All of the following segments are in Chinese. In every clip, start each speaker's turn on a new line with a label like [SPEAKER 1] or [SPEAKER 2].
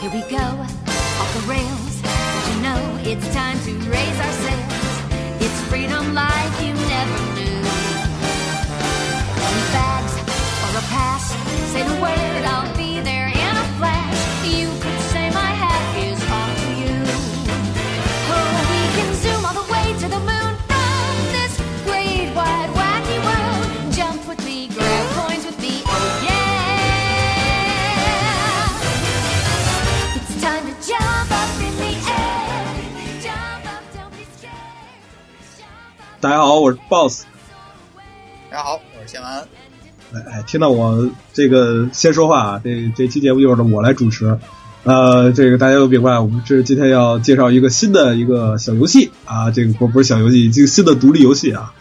[SPEAKER 1] Here we go, off the rails. But you know it's time to raise our sails. It's freedom like you never knew. Any bags or a pass, say the word,
[SPEAKER 2] 大家好，我是 Boss。
[SPEAKER 3] 大家好，我是谢完。
[SPEAKER 2] 哎哎，听到我这个先说话啊，这这期节目就是我来主持。呃，这个大家都明白，我们这今天要介绍一个新的一个小游戏啊，这个不不是小游戏，这个新的独立游戏啊，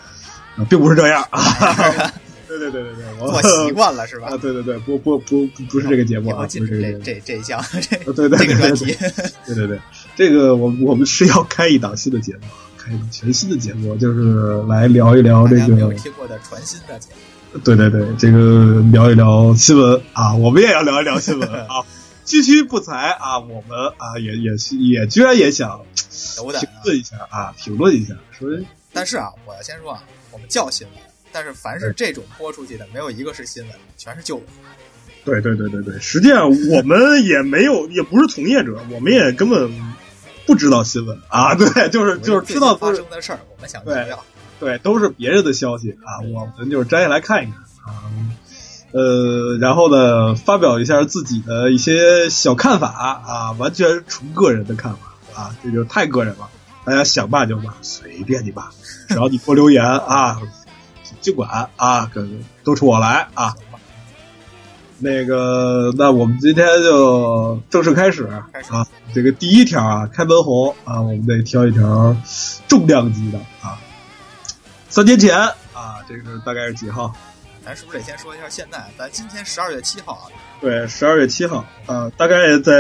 [SPEAKER 2] 啊 并不是这样啊。对对对对对，我
[SPEAKER 3] 做习惯了是吧
[SPEAKER 2] 啊，？对对对，不不不不不是这个节目啊，不是这。
[SPEAKER 3] 这这一项这
[SPEAKER 2] 啊 对对对
[SPEAKER 3] 这个专题。
[SPEAKER 2] 对对对，这个我我们是要开一档新的节目，全新的节目，就是来聊一聊这个
[SPEAKER 3] 没有听过的全新的节目，
[SPEAKER 2] 对对对，这个聊一聊新闻啊，我们也要聊一聊新闻 啊。区区不才啊，我们啊也也是也居然也想！评论一下啊，评论一下，说
[SPEAKER 3] 但是啊，我要先说啊，我们叫新闻，但是凡是这种播出去的，没有一个是新闻，全是旧闻。
[SPEAKER 2] 对对对对对，实际上我们也没有，也不是从业者，我们也根本不知道新闻啊，对，就是就是知道
[SPEAKER 3] 发生的事儿，我们想聊聊。
[SPEAKER 2] 对，都是别人的消息啊，我们就是摘下来看一看啊，呃，然后呢，发表一下自己的一些小看法啊，完全纯个人的看法啊，这就太个人了，大家想骂就骂，随便你骂，只要你多留言啊，尽管啊，跟都冲我来啊。那个，那我们今天就正式开始啊。这个第一条啊，开门红啊，我们得挑一条重量级的啊。三天前啊，这个大概是几号？
[SPEAKER 3] 咱是不是得先说一下现在？咱今天十二月七号啊，
[SPEAKER 2] 对，十二月七号啊，大概在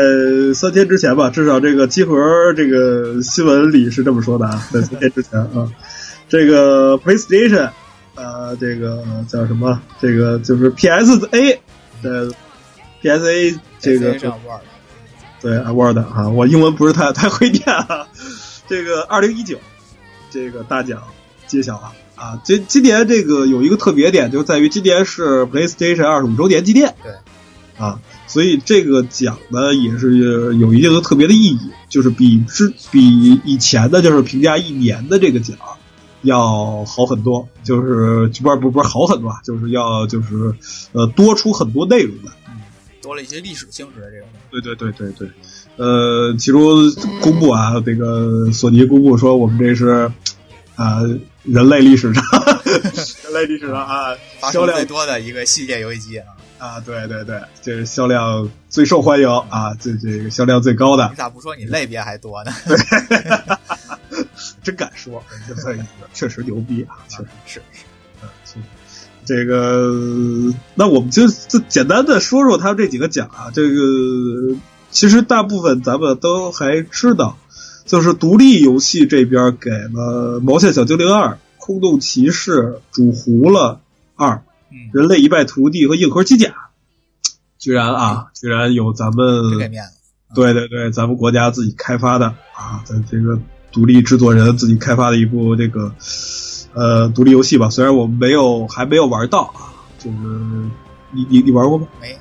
[SPEAKER 2] 三天之前吧，至少这个集合这个新闻里是这么说的啊，在三天之前啊，这个 PlayStation 啊，这个叫什么？这个就是 PSA 的 PSA 这个
[SPEAKER 3] PlayStation 上 Word
[SPEAKER 2] 对啊，Word 啊，我英文不是太太会念啊。这个二零一九这个大奖揭晓了啊！今今年这个有一个特别点，就在于今年是 PlayStation 二十五周年纪念。
[SPEAKER 3] 对。
[SPEAKER 2] 啊，所以这个奖呢也是有一定的特别的意义，就是比之比以前的，就是评价一年的这个奖要好很多，就是不是不是不是好很多，啊，就是要就是呃多出很多内容来。
[SPEAKER 3] 多了一些历史性质的这种。
[SPEAKER 2] 对对对对对，呃，其中公布啊，这个索尼公布说，我们这是啊、人类历史上 人类历史上啊销量
[SPEAKER 3] 最多的一个系列游戏机啊！
[SPEAKER 2] 啊，对对对，这是销量最受欢迎啊，这这个销量最高的
[SPEAKER 3] 你，咋不说你类别还多呢？
[SPEAKER 2] 真敢说，这算一个确实牛逼啊，确实。
[SPEAKER 3] 是
[SPEAKER 2] 是这个，那我们就就简单的说说他这几个奖啊。这个其实大部分咱们都还知道，就是独立游戏这边给了《毛线小精灵二》《空洞骑士》《煮糊了二》《
[SPEAKER 3] 嗯，
[SPEAKER 2] 人类一败涂地》和《硬核机甲》，居然啊，居然有咱们。对对对，咱们国家自己开发的啊，咱这个独立制作人自己开发的一部这个呃独立游戏吧。虽然我没有还没有玩到啊，就是你你你玩过吗？
[SPEAKER 3] 没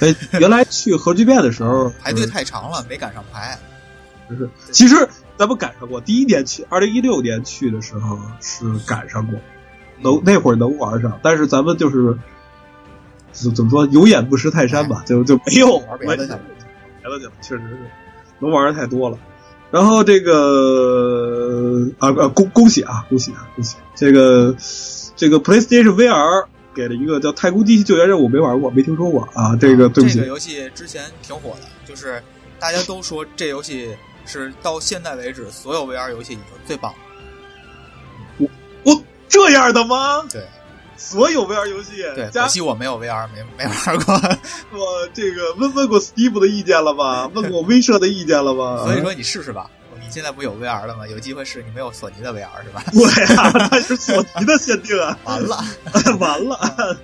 [SPEAKER 2] 哎，原来去核聚变的时候
[SPEAKER 3] 排队太长了，没赶上排。
[SPEAKER 2] 就是其实咱们赶上过，第一年去，二零一六年去的时候是赶上过，能那会儿能玩上，但是咱们就是怎怎么说，有眼不识泰山吧，就就没有
[SPEAKER 3] 玩别的去了
[SPEAKER 2] 别的去了，确实是能玩的太多了。然后这个啊啊恭恭喜啊恭喜啊恭喜！这个这个 PlayStation VR 给了一个叫《太空机器救援任务》，没玩过，没听说过啊。这个对不起
[SPEAKER 3] 这个，游戏之前挺火的，就是大家都说这游戏是到现在为止所有 VR 游戏里头最棒的。
[SPEAKER 2] 我这样的吗？
[SPEAKER 3] 对
[SPEAKER 2] 所有 VR 游戏
[SPEAKER 3] 对，
[SPEAKER 2] 加
[SPEAKER 3] 可惜我没有 VR，没没玩过。
[SPEAKER 2] 我这个问问过 Steve 的意见了吗？问过威社的意见了吗？
[SPEAKER 3] 所以说你试试吧。你现在不有 VR 了吗？有机会试，你没有索尼的 VR 是吧？
[SPEAKER 2] 对啊，它是索尼的限定啊，
[SPEAKER 3] 完了，
[SPEAKER 2] 完了，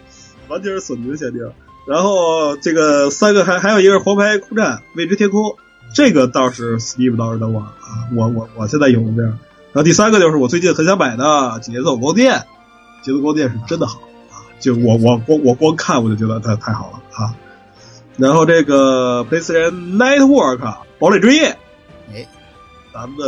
[SPEAKER 2] 完全是索尼的限定。然后这个三个还还有一个是黄牌空战未知天空，这个倒是 Steve 倒是等我啊，我我我现在有这样。然后第三个就是我最近很想买的节奏光电，节奏光电是真的好啊，就我我光我光看我就觉得它太好了啊。然后这个 PlayStation Network 堡垒之夜，
[SPEAKER 3] 哎，
[SPEAKER 2] 咱们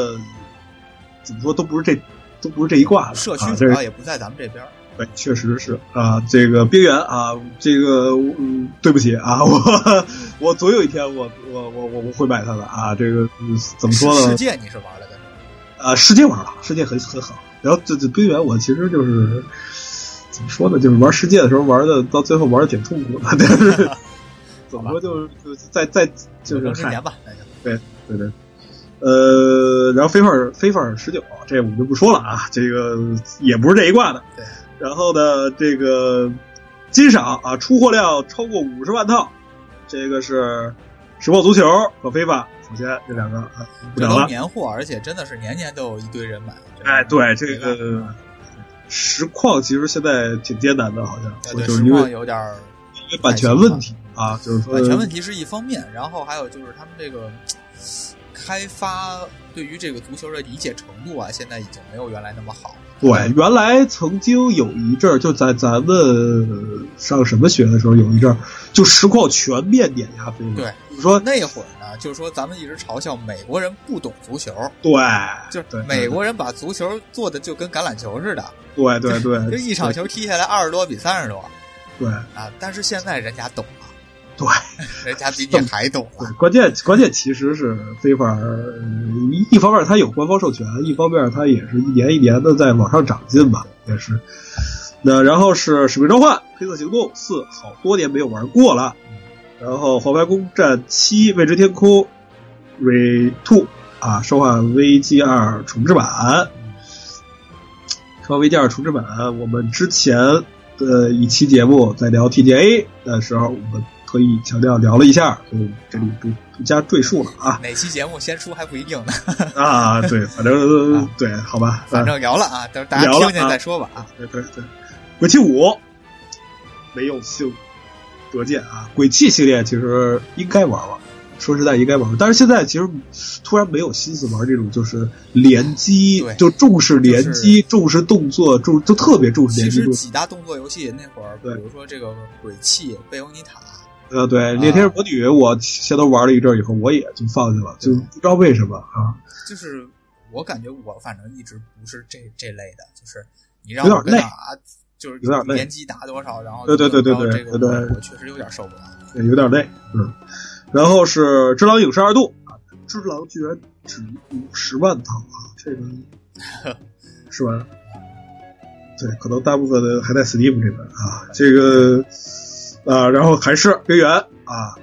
[SPEAKER 2] 怎么说都不是这都不是这一挂的，
[SPEAKER 3] 社区主要也不在咱们这边儿。
[SPEAKER 2] 对，确实是啊，这个边缘啊，这个嗯，对不起啊，我我总有一天我我我我我会买它的啊，这个、嗯怎么说呢世？
[SPEAKER 3] 界你是玩了的？
[SPEAKER 2] 啊，世界玩了，世界很很好。然后这这冰原我其实就是怎么说呢？就是玩世界的时候玩的，到最后玩的挺痛苦的，但是 怎么说就是就是在在就是嗨
[SPEAKER 3] 有生之年吧，
[SPEAKER 2] 对对对，呃，然后飞范飞范十九，这我们就不说了啊，这个也不是这一挂的。
[SPEAKER 3] 对。
[SPEAKER 2] 然后呢，这个金赏啊，出货量超过五十万套，这个是实况足球和飞法，首先这两个啊不
[SPEAKER 3] 这都
[SPEAKER 2] 讲了。
[SPEAKER 3] 年货，而且真的是年年都有一堆人买。
[SPEAKER 2] 哎，对这个实况其实现在挺艰难的，好像
[SPEAKER 3] 实
[SPEAKER 2] 就是因为
[SPEAKER 3] 况有点儿
[SPEAKER 2] 因为版权问题啊，就是说
[SPEAKER 3] 版权问题是一方面，然后还有就是他们这个开发对于这个足球的理解程度啊，现在已经没有原来那么好。
[SPEAKER 2] 对，原来曾经有一阵儿，就在咱们上什么学的时候，有一阵儿就实况全面碾压菲律宾。
[SPEAKER 3] 对，
[SPEAKER 2] 你说
[SPEAKER 3] 那会儿呢，就是说咱们一直嘲笑美国人不懂足球，
[SPEAKER 2] 对，
[SPEAKER 3] 就是美国人把足球做的就跟橄榄球似的，
[SPEAKER 2] 对对对，
[SPEAKER 3] 就一场球踢下来二十多比三十多。
[SPEAKER 2] 对。
[SPEAKER 3] 啊。但是现在人家懂了，
[SPEAKER 2] 对
[SPEAKER 3] 人家比你 还懂
[SPEAKER 2] 对。，关键关键其实是非法儿，一一方面它有官方授权，一方面它也是一年一年的在往上长进吧，也是。那然后是《使命召唤：黑色行动四》，好多年没有玩过了。然后《黄牌攻占七：未知天空》Re Two 啊，《生化危机二》重置版，《生化危机二》重置版，我们之前的一期节目在聊 TGA 的时候，我们特意强调聊了一下，就这里不不加赘述了啊
[SPEAKER 3] 哪期节目先出还不一定呢，
[SPEAKER 2] 啊，对，反正对，好吧，
[SPEAKER 3] 反正聊了啊，等大家听见
[SPEAKER 2] 啊
[SPEAKER 3] 再说吧啊。
[SPEAKER 2] 对对对，鬼泣五没有幸得见啊，鬼泣系列其实应该玩玩，说实在应该玩玩，但是现在其实突然没有心思玩这种就是联机
[SPEAKER 3] 对，
[SPEAKER 2] 就重视联机，重视动作，重就特别重视联机其。
[SPEAKER 3] 实几大动作游戏那会儿，比如说这个鬼泣、贝欧尼塔，
[SPEAKER 2] 呃，对，猎天使魔女，我先都玩了一阵以后，我也就放弃了，就不知道为什么啊，
[SPEAKER 3] 就是我感觉我反正一直不是这这类的，就是你让我
[SPEAKER 2] 有点累
[SPEAKER 3] 啊，就是
[SPEAKER 2] 有点累
[SPEAKER 3] 联机打多少，然后
[SPEAKER 2] 对对对对对
[SPEAKER 3] 这个
[SPEAKER 2] 对对
[SPEAKER 3] 我我确实有点受不了。
[SPEAKER 2] 对有点累，嗯。然后是《只狼影视二度》啊，《只狼》居然只五十万套啊，这个 是吧？对，可能大部分的还在 Steam 这边啊，这个啊，然后还是边缘啊，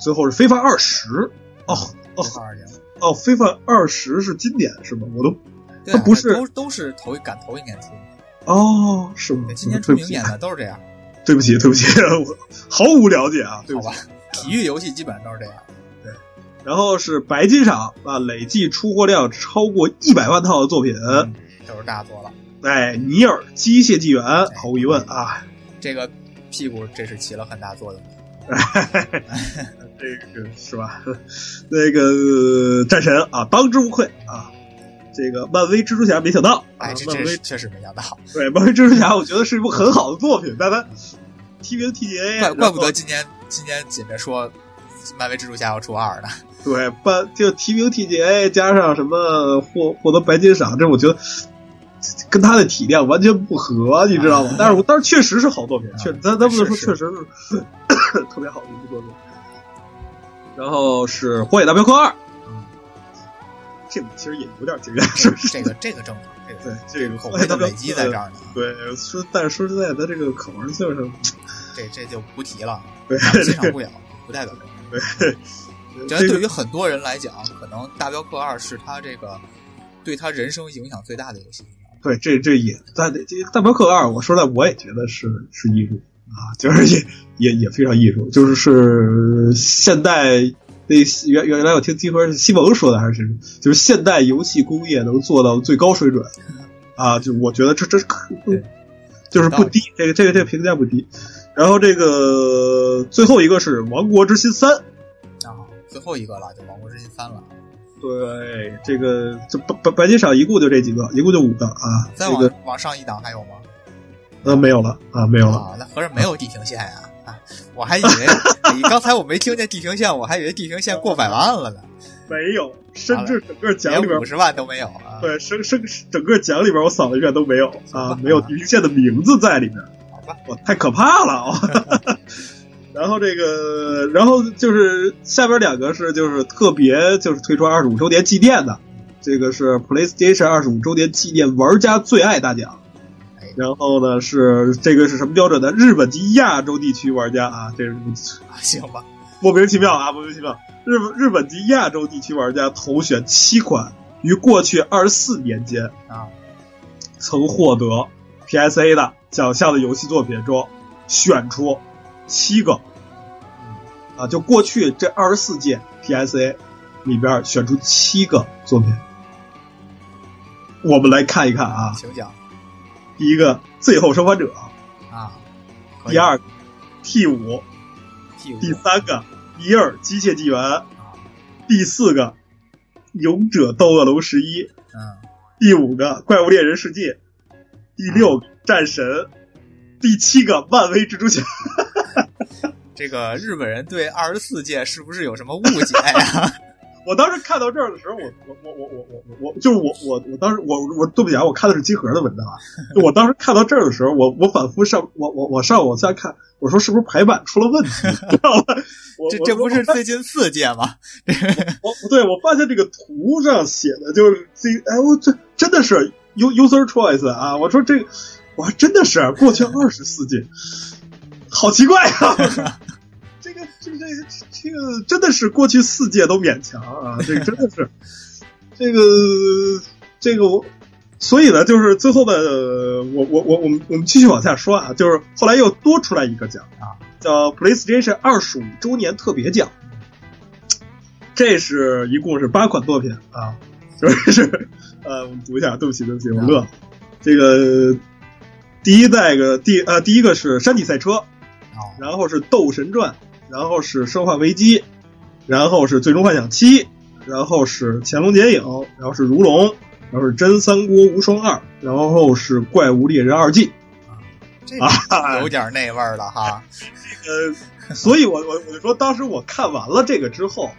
[SPEAKER 2] 最后是非凡二十哦哦
[SPEAKER 3] 这二年
[SPEAKER 2] 哦，非凡二十是今年是吗？我都它不是
[SPEAKER 3] 都都是头一赶头一年出，
[SPEAKER 2] 哦是吗
[SPEAKER 3] 对？今年出明年的都是这样，
[SPEAKER 2] 对不起，对不起，我毫无了解啊，对不起
[SPEAKER 3] 好吧。？体育游戏基本上都是这样。
[SPEAKER 2] 对然后是白金赏啊，累计出货量超过一百万套的作品。
[SPEAKER 3] 嗯，都是大作了。
[SPEAKER 2] 哎，尼尔机械纪元，毫无疑问啊，
[SPEAKER 3] 这个屁股这是起了很大作用的。
[SPEAKER 2] 这个是吧？那个战神啊，当之无愧啊。这个漫威蜘蛛侠没想到，啊
[SPEAKER 3] 哎，这
[SPEAKER 2] 漫威
[SPEAKER 3] 这确实没想到，
[SPEAKER 2] 对漫威蜘蛛侠，我觉得是一部很好的作品，但它提名 TGA，
[SPEAKER 3] 怪怪不得今年今年紧着说漫威蜘蛛侠要出二呢。
[SPEAKER 2] 对，办就提名 TGA 加上什么获获得白金赏，这我觉得跟他的体量完全不合，你知道吗？但是我但是确实是好作品，确咱咱不能说确实是 特别好的一部作品。然后是《荒野大镖客二》，这个其实也有点惊讶，是不是？
[SPEAKER 3] 这个这个正常，这
[SPEAKER 2] 对
[SPEAKER 3] 个
[SPEAKER 2] 这个
[SPEAKER 3] 口碑的累积在这，儿呢，
[SPEAKER 2] 对说，但是说实在的，这个可玩性上，
[SPEAKER 3] 这这就不提了，
[SPEAKER 2] 对
[SPEAKER 3] 欣赏不了，不代表。
[SPEAKER 2] 对，
[SPEAKER 3] 这
[SPEAKER 2] 这个
[SPEAKER 3] 对于很多人来讲，可能《大镖客二》是他这个对他人生影响最大的游戏。
[SPEAKER 2] 对，这这也但这《大镖客二》，我说实在，我也觉得是是艺术啊，就是也也也非常艺术，就是是现代那原原来我听听说是西蒙说的还是谁说，就是现代游戏工业能做到最高水准啊，就我觉得这这是可
[SPEAKER 3] 对
[SPEAKER 2] 就是不低，这个这个这个评价不低。然后这个最后一个是《王国之心三》，
[SPEAKER 3] 啊，最后一个了，就《王国之心三》了。
[SPEAKER 2] 对，这个这白白白金赏一共就这几个，一共就五个啊。
[SPEAKER 3] 再往、
[SPEAKER 2] 这个
[SPEAKER 3] 往上一档还有吗？
[SPEAKER 2] 呃没有了啊，没有了。
[SPEAKER 3] 啊，那合着没有地平线呀、啊？我还以为 你刚才我没听见地平线，我还以为地平线过百万了呢，
[SPEAKER 2] 没有，甚至整个奖里边
[SPEAKER 3] 连五十万都没有啊。
[SPEAKER 2] 对，生生整个奖里边我扫了一遍都没有啊，没有地平线的名字在里面，
[SPEAKER 3] 好吧，
[SPEAKER 2] 我，太可怕了啊！然后这个，然后就是下边两个是就是特别就是推出二十五周年纪念的，这个是 PlayStation 二十五周年纪念玩家最爱大奖。然后呢是这个是什么标准呢？日本及亚洲地区玩家啊，这是
[SPEAKER 3] 行吧，
[SPEAKER 2] 莫名其妙啊，莫名其妙。日日本及亚洲地区玩家投选七款于过去二十四年间
[SPEAKER 3] 啊
[SPEAKER 2] 曾获得 PSA 的奖项的游戏作品中，选出七个。啊，就过去这二十四届 PSA 里边选出七个作品。我们来看一看啊，
[SPEAKER 3] 请讲。
[SPEAKER 2] 第一个《最后生还者》，
[SPEAKER 3] 啊，
[SPEAKER 2] 第二个 T 五
[SPEAKER 3] ，T 五。
[SPEAKER 2] 第三个尼尔机械纪元，第四个勇者斗恶龙十一，
[SPEAKER 3] 嗯，
[SPEAKER 2] 第五个怪物猎人世界，第六个战神，第七个漫威蜘蛛侠。
[SPEAKER 3] 这个日本人对二十四届是不是有什么误解呀、
[SPEAKER 2] 我当时看到这儿的时候，我我我我我我我，就是我我我当时我我对不起啊，我看的是集合的文章啊。我当时看到这儿的时候，我我反复上我我我上我再看，我说是不是排版出了问题？
[SPEAKER 3] 这这不是最近四届吗？
[SPEAKER 2] 我不对，我发现这个图上写的就是这哎，我这真的是 U user choice 啊！我说这，我还真的是过去二十四届。好奇怪啊！这个这个这个这个真的是过去四届都勉强啊！这个真的是这个这个我。所以呢，就是最后的我我我我们我们继续往下说啊，就是后来又多出来一个奖
[SPEAKER 3] 啊，
[SPEAKER 2] 叫 PlayStation 二十五周年特别奖，这是一共是八款作品啊，就是呃，我们读一下，对不起对不起，我乐了。这个第一代个第呃第一个是山地赛车，
[SPEAKER 3] 哦，
[SPEAKER 2] 然后是斗神传，然后是生化危机，然后是最终幻想七，然后是潜龙谍影，然后是如龙。然后是真三国无双二，然后是怪物猎人二
[SPEAKER 3] 这个 有点那味儿了哈。
[SPEAKER 2] 呃，所以我我我就说，当时我看完了这个之后，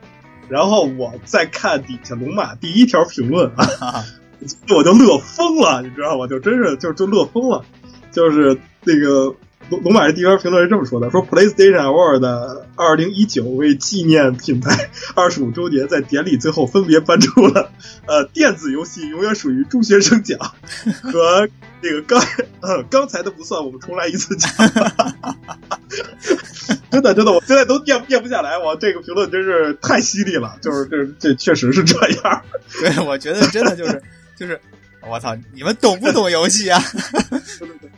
[SPEAKER 2] 然后我再看底下龙马第一条评论啊，我就乐疯了，你知道吗？就真是就就乐疯了，就是那个。龙龙马的第一条评论是这么说的：“说 PlayStation Award 二零一九为纪念品牌 二十五周年，在典礼最后分别颁出了呃电子游戏永远属于中学生奖 和那个刚呃刚才的不算，我们重来一次奖。真的真的，我现在都念念不下来，我这个评论真是太犀利了，就是这这确实是这样。
[SPEAKER 3] 对，我觉得真的就是就是。”我操！你们懂不懂游戏啊？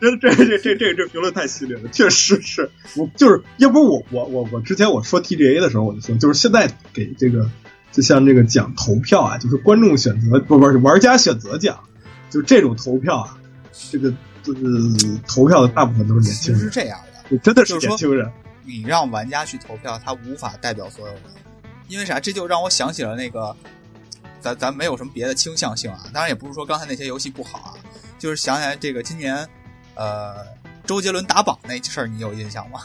[SPEAKER 2] 真 这这这这这评论太犀利了，确实是我就是要不我我我我之前我说 TGA 的时候我就说，就是现在给这个就像这个奖投票啊，就是观众选择不不是玩家选择奖，就这种投票啊，这个就是投票的大部分都是年轻人，
[SPEAKER 3] 是这样
[SPEAKER 2] 的，真的是年轻人。
[SPEAKER 3] 你让玩家去投票，他无法代表所有人，因为啥？这就让我想起了那个。咱咱没有什么别的倾向性啊，当然也不是说刚才那些游戏不好啊，就是想起来这个今年，呃，周杰伦打榜那事儿，你有印象吗？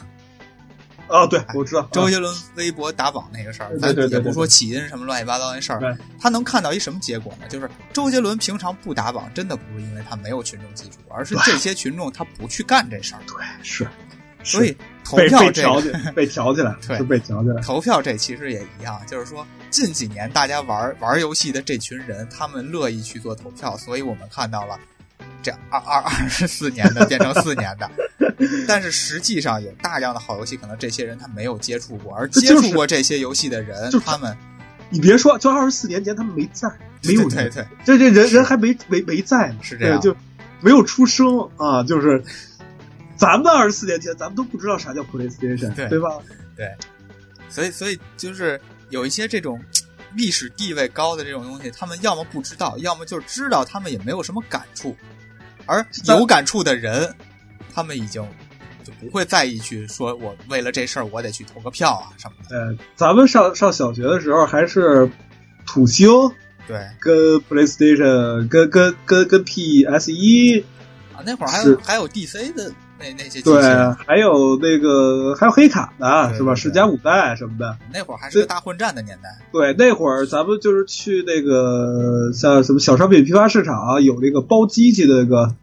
[SPEAKER 2] 啊，对，我知道
[SPEAKER 3] 周杰伦微博打榜那个事儿，咱也不说起因什么乱七八糟那事儿，他能看到一什么结果呢？就是周杰伦平常不打榜，真的不是因为他没有群众基础，而是这些群众他不去干这事儿。
[SPEAKER 2] 对，是，
[SPEAKER 3] 所以投票这
[SPEAKER 2] 个被调起来，
[SPEAKER 3] 对，
[SPEAKER 2] 是被调起来。
[SPEAKER 3] 投票这其实也一样，就是说。近几年，大家玩玩游戏的这群人，他们乐意去做投票，所以我们看到了这二二二十四年的变成四年的。但是实际上，有大量的好游戏，可能这些人他没有接触过，而接触过这些游戏的人，他们，
[SPEAKER 2] 你别说，就二十四年前他们没在，没有
[SPEAKER 3] 对对，
[SPEAKER 2] 这这人人还没没没在呢，
[SPEAKER 3] 是这样，
[SPEAKER 2] 就没有出生啊，就是咱们二十四年前，咱们都不知道啥叫 PlayStation，
[SPEAKER 3] 对
[SPEAKER 2] 对吧？
[SPEAKER 3] 对，所以所以就是。有一些这种历史地位高的这种东西，他们要么不知道，要么就是知道，他们也没有什么感触。而有感触的人，他们已经就不会在意去说我为了这事儿我得去投个票啊什么的。
[SPEAKER 2] 呃，咱们上上小学的时候还是土星
[SPEAKER 3] 对
[SPEAKER 2] 跟 PlayStation 跟跟跟跟 PS 一，
[SPEAKER 3] 啊，那会儿还有还有 DC 的那那些
[SPEAKER 2] 对，，还有那个还有黑卡的是吧？
[SPEAKER 3] 对对
[SPEAKER 2] 十加五代什么的。
[SPEAKER 3] 那会儿还是个大混战的年代。
[SPEAKER 2] 对，那会儿咱们就是去那个像什么小商品批发市场，有那个包机器的那个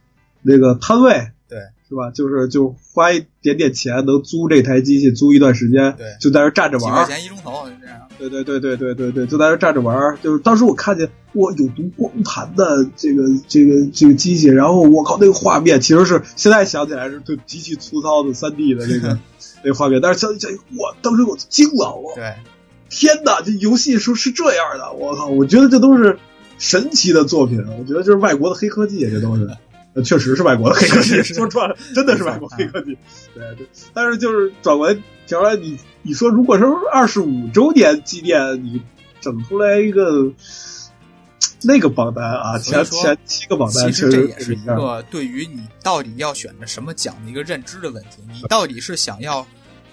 [SPEAKER 2] 那个摊位，
[SPEAKER 3] 对，
[SPEAKER 2] 是吧？就是就花一点点钱能租这台机器，租一段时间，
[SPEAKER 3] 对
[SPEAKER 2] 就在那站着玩
[SPEAKER 3] 几块。钱一钟头，就这样。
[SPEAKER 2] 对对对对对对对，就在那站着玩儿。就是当时我看见哇，有读光盘的这个这个这个机器，然后我靠，那个画面其实是现在想起来是就极其粗糙的三 D 的这个 那画面，但是想想我当时我惊了，我
[SPEAKER 3] 对，
[SPEAKER 2] 天哪，这游戏是是这样的，我靠！我觉得这都是神奇的作品，我觉得这是外国的黑科技，这都是，呃确实是外国的黑科技，说穿了，真的是外国黑科技。对对，但是就是转过来，调来你你说，如果是二十五周年纪念，你整出来一个那个榜单啊，前前七个榜单，
[SPEAKER 3] 其实这也是一个对于你到底要选择什么奖的一个认知的问题。你到底是想要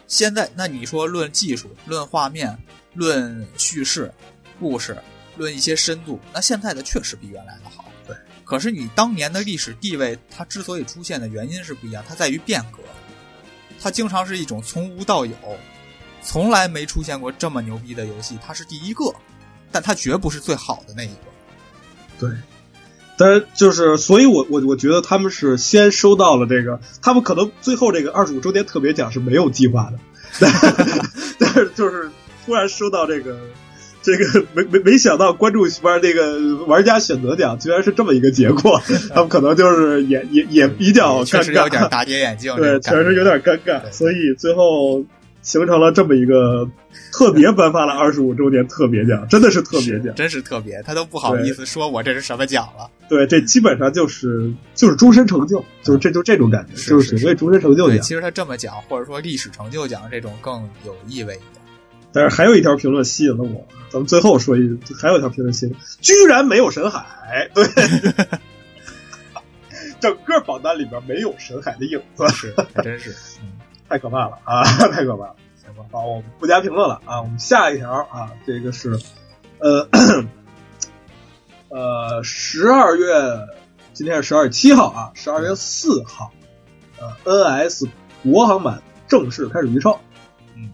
[SPEAKER 3] 现在？那你说论技术、论画面、论叙事、故事、论一些深度，那现在的确实比原来的好。
[SPEAKER 2] 对。
[SPEAKER 3] 可是你当年的历史地位，它之所以出现的原因是不一样，它在于变革。它经常是一种从无到有，从来没出现过这么牛逼的游戏，它是第一个，但它绝不是最好的那一个。
[SPEAKER 2] 对，但是就是，所以我我我觉得他们是先收到了这个，他们可能最后这个二十五周年特别奖是没有计划的，但但是就是突然收到这个。这个没没没想到关注玩那个玩家选择奖居然是这么一个结果，他们可能就是也也也比较尴
[SPEAKER 3] 确实有点
[SPEAKER 2] 尬，
[SPEAKER 3] 大跌眼镜，
[SPEAKER 2] 对，确实有点尴尬，所以最后形成了这么一个特别颁发了二十五周年特别奖，真的是特别奖。
[SPEAKER 3] 真是特别，他都不好意思说我这是什么奖了。
[SPEAKER 2] 对，这基本上就是就是终身成就，就是这就这种感觉，
[SPEAKER 3] 是
[SPEAKER 2] 就是所谓终身成就
[SPEAKER 3] 对，
[SPEAKER 2] 奖。
[SPEAKER 3] 其实他这么讲，或者说历史成就奖这种更有意味一点。
[SPEAKER 2] 但是还有一条评论吸引了我，咱们最后说一，还有一条评论吸引了，居然没有沈海，对，整个榜单里边没有沈海的影子，
[SPEAKER 3] 是，还真是。嗯，
[SPEAKER 2] 太可怕了啊，太可怕了。行吧，好，我们不加评论了啊，我们下一条啊，这个是，呃，呃，十二月，今天是十二月七号啊，十二月四号，呃，NS 国行版正式开始预售。
[SPEAKER 3] 嗯，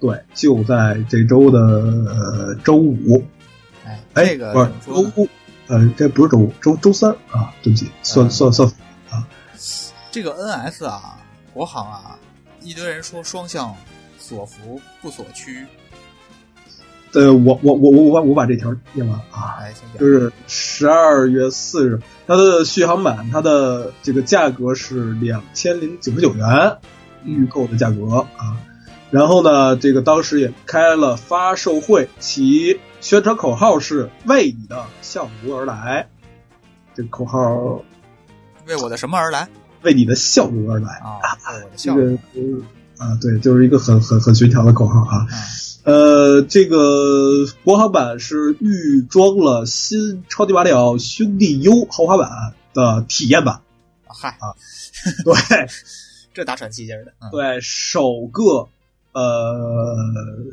[SPEAKER 2] 对，就在这周的呃周五，
[SPEAKER 3] 哎，
[SPEAKER 2] 哎，
[SPEAKER 3] 这个
[SPEAKER 2] 不是周五，呃，这不是周五，周周三啊，对不起，算
[SPEAKER 3] 嗯。
[SPEAKER 2] 算算，
[SPEAKER 3] 这个 NS 啊，国行啊，一堆人说双向所服不所趋。
[SPEAKER 2] 呃，我我我我我把我把这条念完啊，就。是十二月四日，它的续航版，它的这个价格是两千零九十九元，预购的价格啊。然后呢，这个当时也开了发售会，其宣传口号是“为你的项目而来”，这个口号
[SPEAKER 3] 为我的什么而来
[SPEAKER 2] 为你的笑容而来。
[SPEAKER 3] 啊？
[SPEAKER 2] 这个啊，对，就是一个很很很寻常的口号啊。
[SPEAKER 3] 啊
[SPEAKER 2] 呃，这个国行版是预装了新超级马里奥兄弟 U 豪华版的体验版，
[SPEAKER 3] 嗨啊，
[SPEAKER 2] 对
[SPEAKER 3] 这大喘气劲儿的。嗯，
[SPEAKER 2] 对，首个呃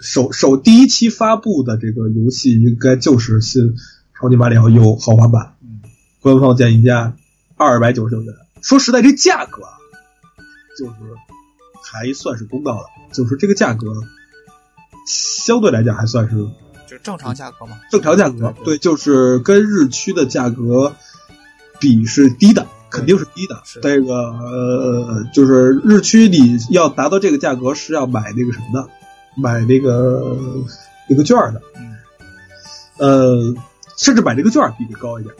[SPEAKER 2] 首首第一期发布的这个游戏应该就是新超级马里奥 U 豪华版，
[SPEAKER 3] 嗯，
[SPEAKER 2] 官方建议价二百九十九元。说实在，这价格啊，就是还算是公道的，就是这个价格相对来讲还算是
[SPEAKER 3] 就正常价格嘛。
[SPEAKER 2] 正常价格，
[SPEAKER 3] 对
[SPEAKER 2] 对，就是跟日区的价格比是低的，肯定是低的。
[SPEAKER 3] 是
[SPEAKER 2] 这个呃，就是日区你要达到这个价格是要买那个什么的，买那个那个券的，
[SPEAKER 3] 嗯
[SPEAKER 2] 呃，甚至买这个券比你高一点。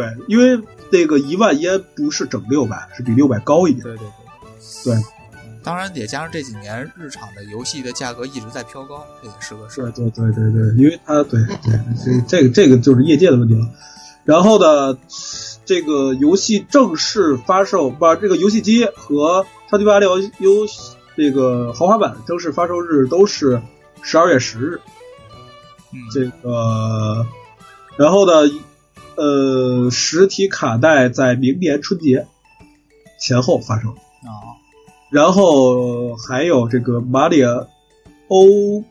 [SPEAKER 3] 啊，
[SPEAKER 2] 对，因为那个一万烟不是整六百，是比六百高一点。
[SPEAKER 3] 对对
[SPEAKER 2] 对
[SPEAKER 3] 对当然也加上这几年日常的游戏的价格一直在飘高，这也是个事儿。
[SPEAKER 2] 对对对对对，因为它对对这这个这个就是业界的问题了。然后呢，这个游戏正式发售，把这个游戏机和超级马里奥 U 这个豪华版正式发售日都是十二月十日。
[SPEAKER 3] 嗯，
[SPEAKER 2] 这个，然后呢，呃，实体卡带在明年春节前后发售。
[SPEAKER 3] 啊
[SPEAKER 2] 然后还有这个马里欧，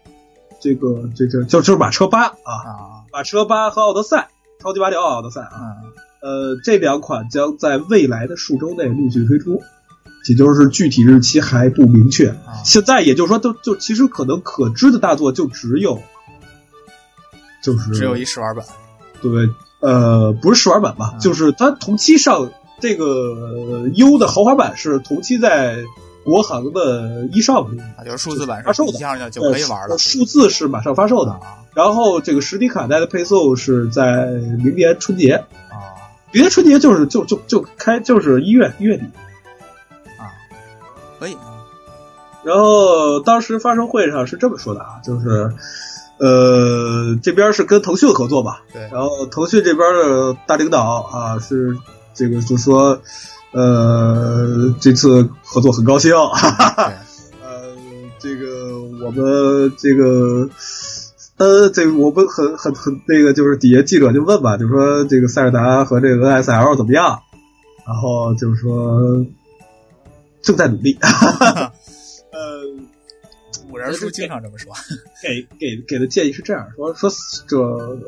[SPEAKER 2] 这个这这就就是马车八啊，
[SPEAKER 3] 啊
[SPEAKER 2] 马车八和奥德赛，超级马里奥奥德赛啊，
[SPEAKER 3] 嗯
[SPEAKER 2] 呃，这两款将在未来的数周内陆续推出，也就是具体日期还不明确。
[SPEAKER 3] 啊
[SPEAKER 2] 现在也就是说，都就其实可能可知的大作就只有，就是
[SPEAKER 3] 只有一试玩版
[SPEAKER 2] 对，呃，不是试玩版吧，
[SPEAKER 3] 嗯。
[SPEAKER 2] 就是它同期上这个 U 的豪华版是同期在国行的一上
[SPEAKER 3] 啊，就是数字版
[SPEAKER 2] 发售的。
[SPEAKER 3] 就就可以玩了。
[SPEAKER 2] 呃。数字是马上发售的，
[SPEAKER 3] 啊。
[SPEAKER 2] 然后这个实体卡带的配送是在明年春节，
[SPEAKER 3] 啊。
[SPEAKER 2] 明年春节就是就就就开就是一月一月底。
[SPEAKER 3] 啊，可以。啊
[SPEAKER 2] 然后当时发售会上是这么说的啊，就是，呃，这边是跟腾讯合作吧，
[SPEAKER 3] 对
[SPEAKER 2] 然后腾讯这边的大领导啊是这个就说，呃，这次合作很高兴，哈哈哈，呃，这个我们这个。呃，这个我们很很很那个，就是底下记者就问吧，就说这个塞尔达和这个 NSL 怎么样？然后就是说正在努力。呃，
[SPEAKER 3] 五人书经常这么说。
[SPEAKER 2] 给给给的建议是这样说：说这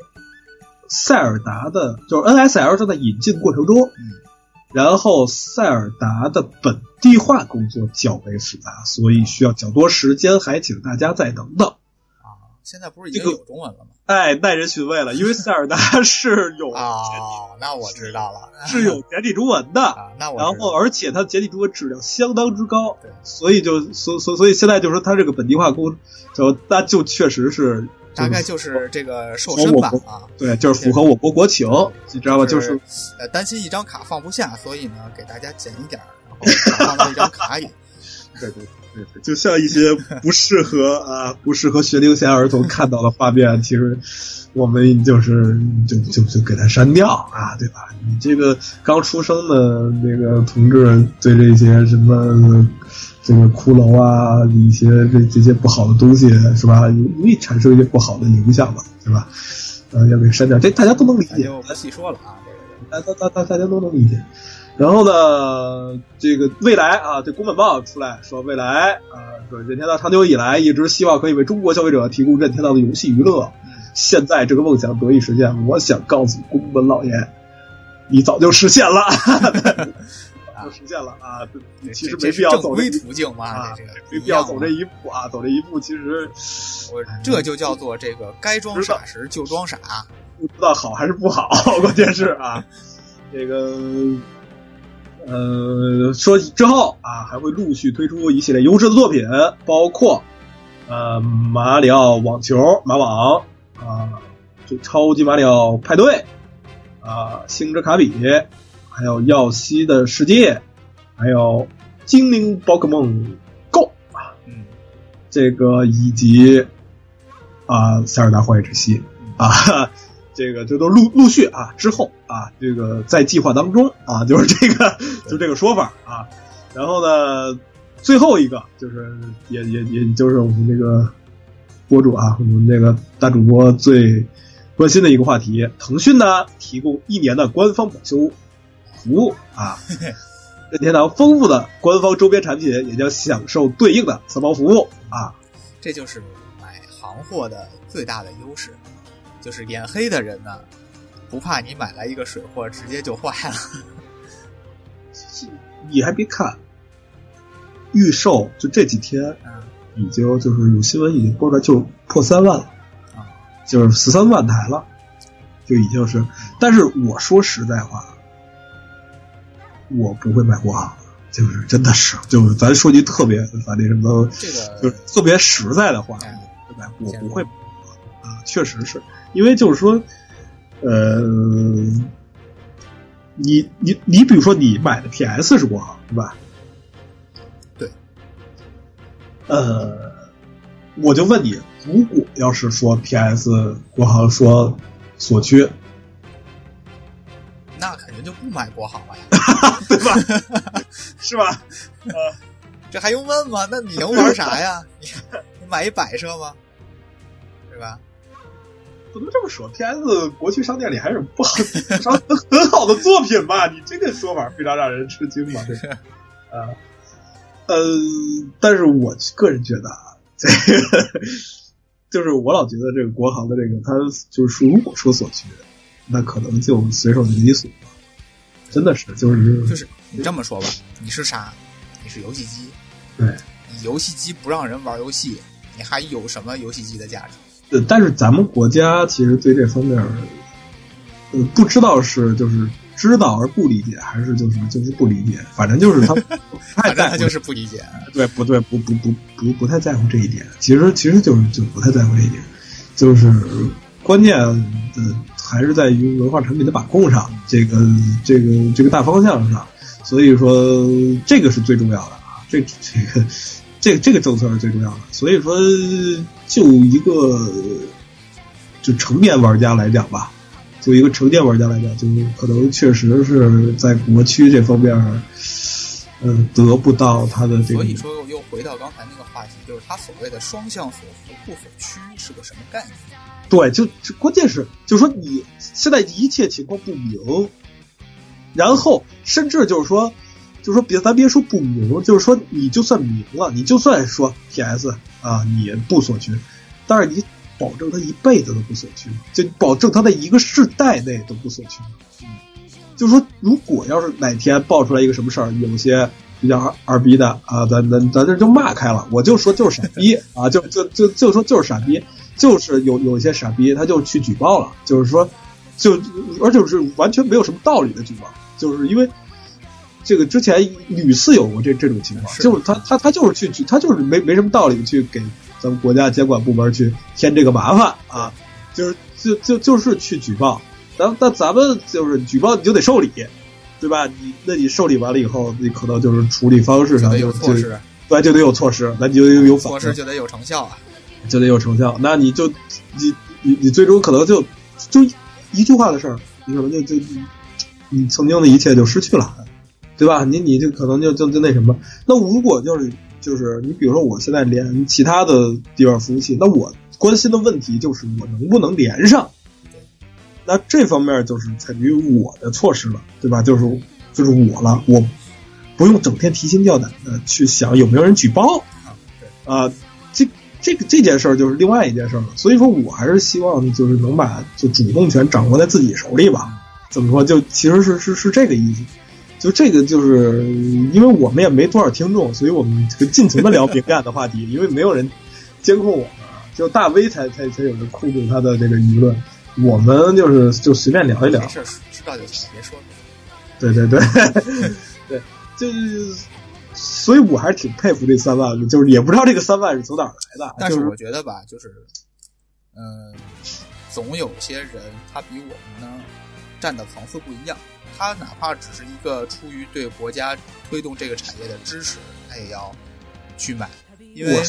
[SPEAKER 2] 塞尔达的，就是 NSL 正在引进过程中，
[SPEAKER 3] 嗯
[SPEAKER 2] 然后塞尔达的本地化工作较为复杂，所以需要较多时间，还请大家再等等。
[SPEAKER 3] 啊，现在不是已经有中文了吗？
[SPEAKER 2] 哎，耐人寻味了，因为塞尔达是有
[SPEAKER 3] 哦，那我知道了，
[SPEAKER 2] 是有简体中文的，
[SPEAKER 3] 啊，那我
[SPEAKER 2] 然后而且它简体中文质量相当之高
[SPEAKER 3] 对，
[SPEAKER 2] 所以就所所所以现在就是说它这个本地化工，就那就确实是
[SPEAKER 3] 大概就是这个瘦身版啊，
[SPEAKER 2] 对，就是符合我国国情，你知道吧？就是
[SPEAKER 3] 呃担心一张卡放不下，所以呢给大家减一点儿，然后放到一张卡里。
[SPEAKER 2] 对对对，就像一些不适合啊不适合学龄前儿童看到的画面，其实我们就是就就就给它删掉啊，对吧？你这个刚出生的那个同志对这些什么这个骷髅啊，一些这这些不好的东西是吧，容易产生一些不好的影响嘛，是吧？呃，要给删掉，这大家都能理解。
[SPEAKER 3] 咱就不细说了啊，
[SPEAKER 2] 大大大大大家都能理解。然后呢，这个未来啊，这宫本茂出来说，未来啊，说任天堂长久以来一直希望可以为中国消费者提供任天堂的游戏娱乐，
[SPEAKER 3] 嗯
[SPEAKER 2] 现在这个梦想得以实现。我想告诉宫本老爷，你早就实现了，早就实现了啊！其实没必要走这
[SPEAKER 3] 途径嘛，
[SPEAKER 2] 啊
[SPEAKER 3] 这这个
[SPEAKER 2] 没必要走这
[SPEAKER 3] 一
[SPEAKER 2] 步啊，走这一步其实
[SPEAKER 3] 我这就叫做这个该装傻时就装傻。
[SPEAKER 2] 不知道好还是不好，关键是啊，这个呃，说之后啊，还会陆续推出一系列优质的作品，包括呃马里奥网球马网啊，这超级马里奥派对啊，星之卡比，还有耀西的世界，还有精灵宝可梦 Go 啊，
[SPEAKER 3] 嗯。
[SPEAKER 2] 这个以及啊塞尔达荒野之息啊，这个这都陆陆续啊之后啊，这个在计划当中啊，就是这个就这个说法啊。然后呢，最后一个就是也也也就是我们这个博主啊，我们这个大主播最关心的一个话题，腾讯呢提供一年的官方保修服务啊。任天堂丰富的官方周边产品也将享受对应的三包服务啊。
[SPEAKER 3] 这就是买行货的最大的优势，就是眼黑的人呢，不怕你买来一个水货直接就坏了。
[SPEAKER 2] 你还别看，预售就这几天
[SPEAKER 3] 嗯
[SPEAKER 2] 已经就是有新闻已经播出来，就破三万了，
[SPEAKER 3] 啊，
[SPEAKER 2] 就是十三万台了，就已经是。但是我说实在话，我不会买国行，就是真的是，就是咱说句特别咱那什么，
[SPEAKER 3] 这个
[SPEAKER 2] 就是特别实在的话，
[SPEAKER 3] 哎
[SPEAKER 2] 对吧？我不会啊，确实是因为就是说，呃，你你你比如说你买的 PS 是国行对吧？
[SPEAKER 3] 对。
[SPEAKER 2] 呃，我就问你，如果要是说 PS 国行说所缺，
[SPEAKER 3] 那肯定就不买国行了呀，
[SPEAKER 2] 对吧？是吧？
[SPEAKER 3] 呃这还用问吗？那你能玩啥呀？你你买一摆设吗？对吧？
[SPEAKER 2] 不能这么说，PS 国区商店里还是不好商很好的作品吧？你这个说法非常让人吃惊嘛？对吧？啊，呃，但是我个人觉得啊，这个就是我老觉得这个国行的这个，它就是如果说所趋，那可能就随手就离锁了，真的是就是
[SPEAKER 3] 就是你这么说吧，你是啥？你是游戏机，
[SPEAKER 2] 对。
[SPEAKER 3] 你游戏机不让人玩游戏，你还有什么游戏机的价值？
[SPEAKER 2] 呃，但是咱们国家其实对这方面，呃，不知道是就是知道而不理解，还是就是就是不理解，反正就是他 不太在乎，
[SPEAKER 3] 反正他就是不理解。
[SPEAKER 2] 对，不对，不不不不不太在乎这一点。其实其实就是就不太在乎这一点，就是关键的还是在于文化产品的把控上，这个这个这个大方向上。所以说，这个是最重要的啊，这这个这这个政策是最重要的。所以说，就一个就成年玩家来讲吧，就一个成年玩家来讲，就可能确实是在国区这方面，嗯，得不到他的这个。
[SPEAKER 3] 所以说，又回到刚才那个话题，就是他所谓的双向锁服不锁区是个什么概念？
[SPEAKER 2] 对，就就关键是，就是说你现在一切情况不明。然后，甚至就是说，就是说，别咱别说不明，就是说，你就算明了，你就算说 PS 啊，你不锁群，但是你保证他一辈子都不锁群，就保证他在一个世代内都不锁群。嗯，就是说，如果要是哪天爆出来一个什么事儿，有些比较二二逼的啊，咱咱咱这就骂开了，我就说就是傻逼啊，就就就就说就是傻逼，就是有有一些傻逼，他就去举报了，就是说，就而且是完全没有什么道理的举报。就是因为这个之前屡次有过这这种情况，就是他他他就是去他就是没没什么道理去给咱们国家监管部门去添这个麻烦啊，就是就就就是去举报，咱那咱们就是举报你就得受理，对吧？你那你受理完了以后，你可能就是处理方式上就
[SPEAKER 3] 有措施，
[SPEAKER 2] 对，就得有措施，那你就有
[SPEAKER 3] 措施就得有成效啊，
[SPEAKER 2] 就得有成效，那你就你你你最终可能就就一句话的事儿，你可能就就。你曾经的一切就失去了，对吧？你你就可能就就就那什么。那如果就是就是你比如说我现在连其他的地方服务器，那我关心的问题就是我能不能连上。那这方面就是采于我的措施了，对吧？就是就是我了，我不用整天提心吊胆的去想有没有人举报啊。这这个这件事儿就是另外一件事了。所以说我还是希望就是能把就主动权掌握在自己手里吧。怎么说？就其实是是是这个意思，就这个就是因为我们也没多少听众，所以我们这个尽情的聊敏感的话题，因为没有人监控我们，就大 V 才才才有人控制他的这个舆论，我们就是就随便聊一聊。
[SPEAKER 3] 没事，知道就行，别说。
[SPEAKER 2] 对对对 对，就是所以我还是挺佩服这三万的，就是也不知道这个三万是从哪儿来的。
[SPEAKER 3] 但
[SPEAKER 2] 是
[SPEAKER 3] 我觉得吧，就是嗯，总有些人他比我们呢。站的层次不一样，他哪怕只是一个出于对国家推动这个产业的支持，他也要去买。因为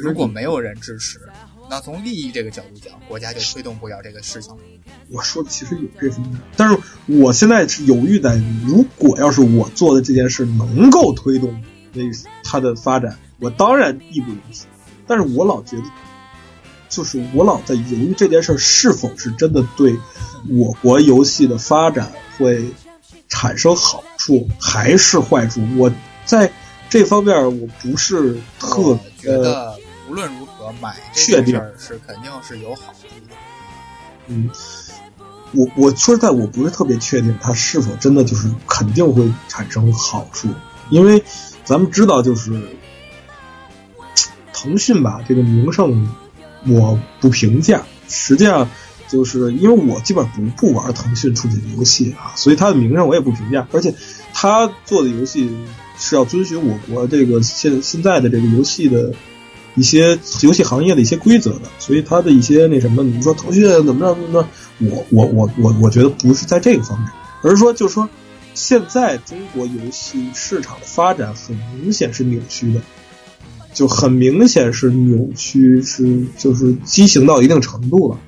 [SPEAKER 3] 如果没有人支持，那从利益这个角度讲，国家就推动不了这个事情。
[SPEAKER 2] 我说的其实有这方面，但是我现在是犹豫在，如果要是我做的这件事能够推动那它的发展，我当然义不容辞。但是我老觉得。就是我老在犹豫这件事是否是真的对我国游戏的发展会产生好处，还是坏处？我在这方面我不是特
[SPEAKER 3] 觉得，无论如何买
[SPEAKER 2] 确定
[SPEAKER 3] 是肯定是有好处的。
[SPEAKER 2] 嗯，我我说实在，我不是特别确定它是否真的就是肯定会产生好处，因为咱们知道，就是腾讯吧，这个名声。我不评价，实际上就是因为我基本上不不玩腾讯出品的游戏啊，所以它的名声我也不评价。而且他做的游戏是要遵循我国这个现现在的这个游戏的一些游戏行业的一些规则的，所以他的一些那什么，你说腾讯怎么着怎么着，我我我我我觉得不是在这个方面，而是说就是说现在中国游戏市场的发展很明显是扭曲的。就很明显是扭曲，是就是畸形到一定程度了，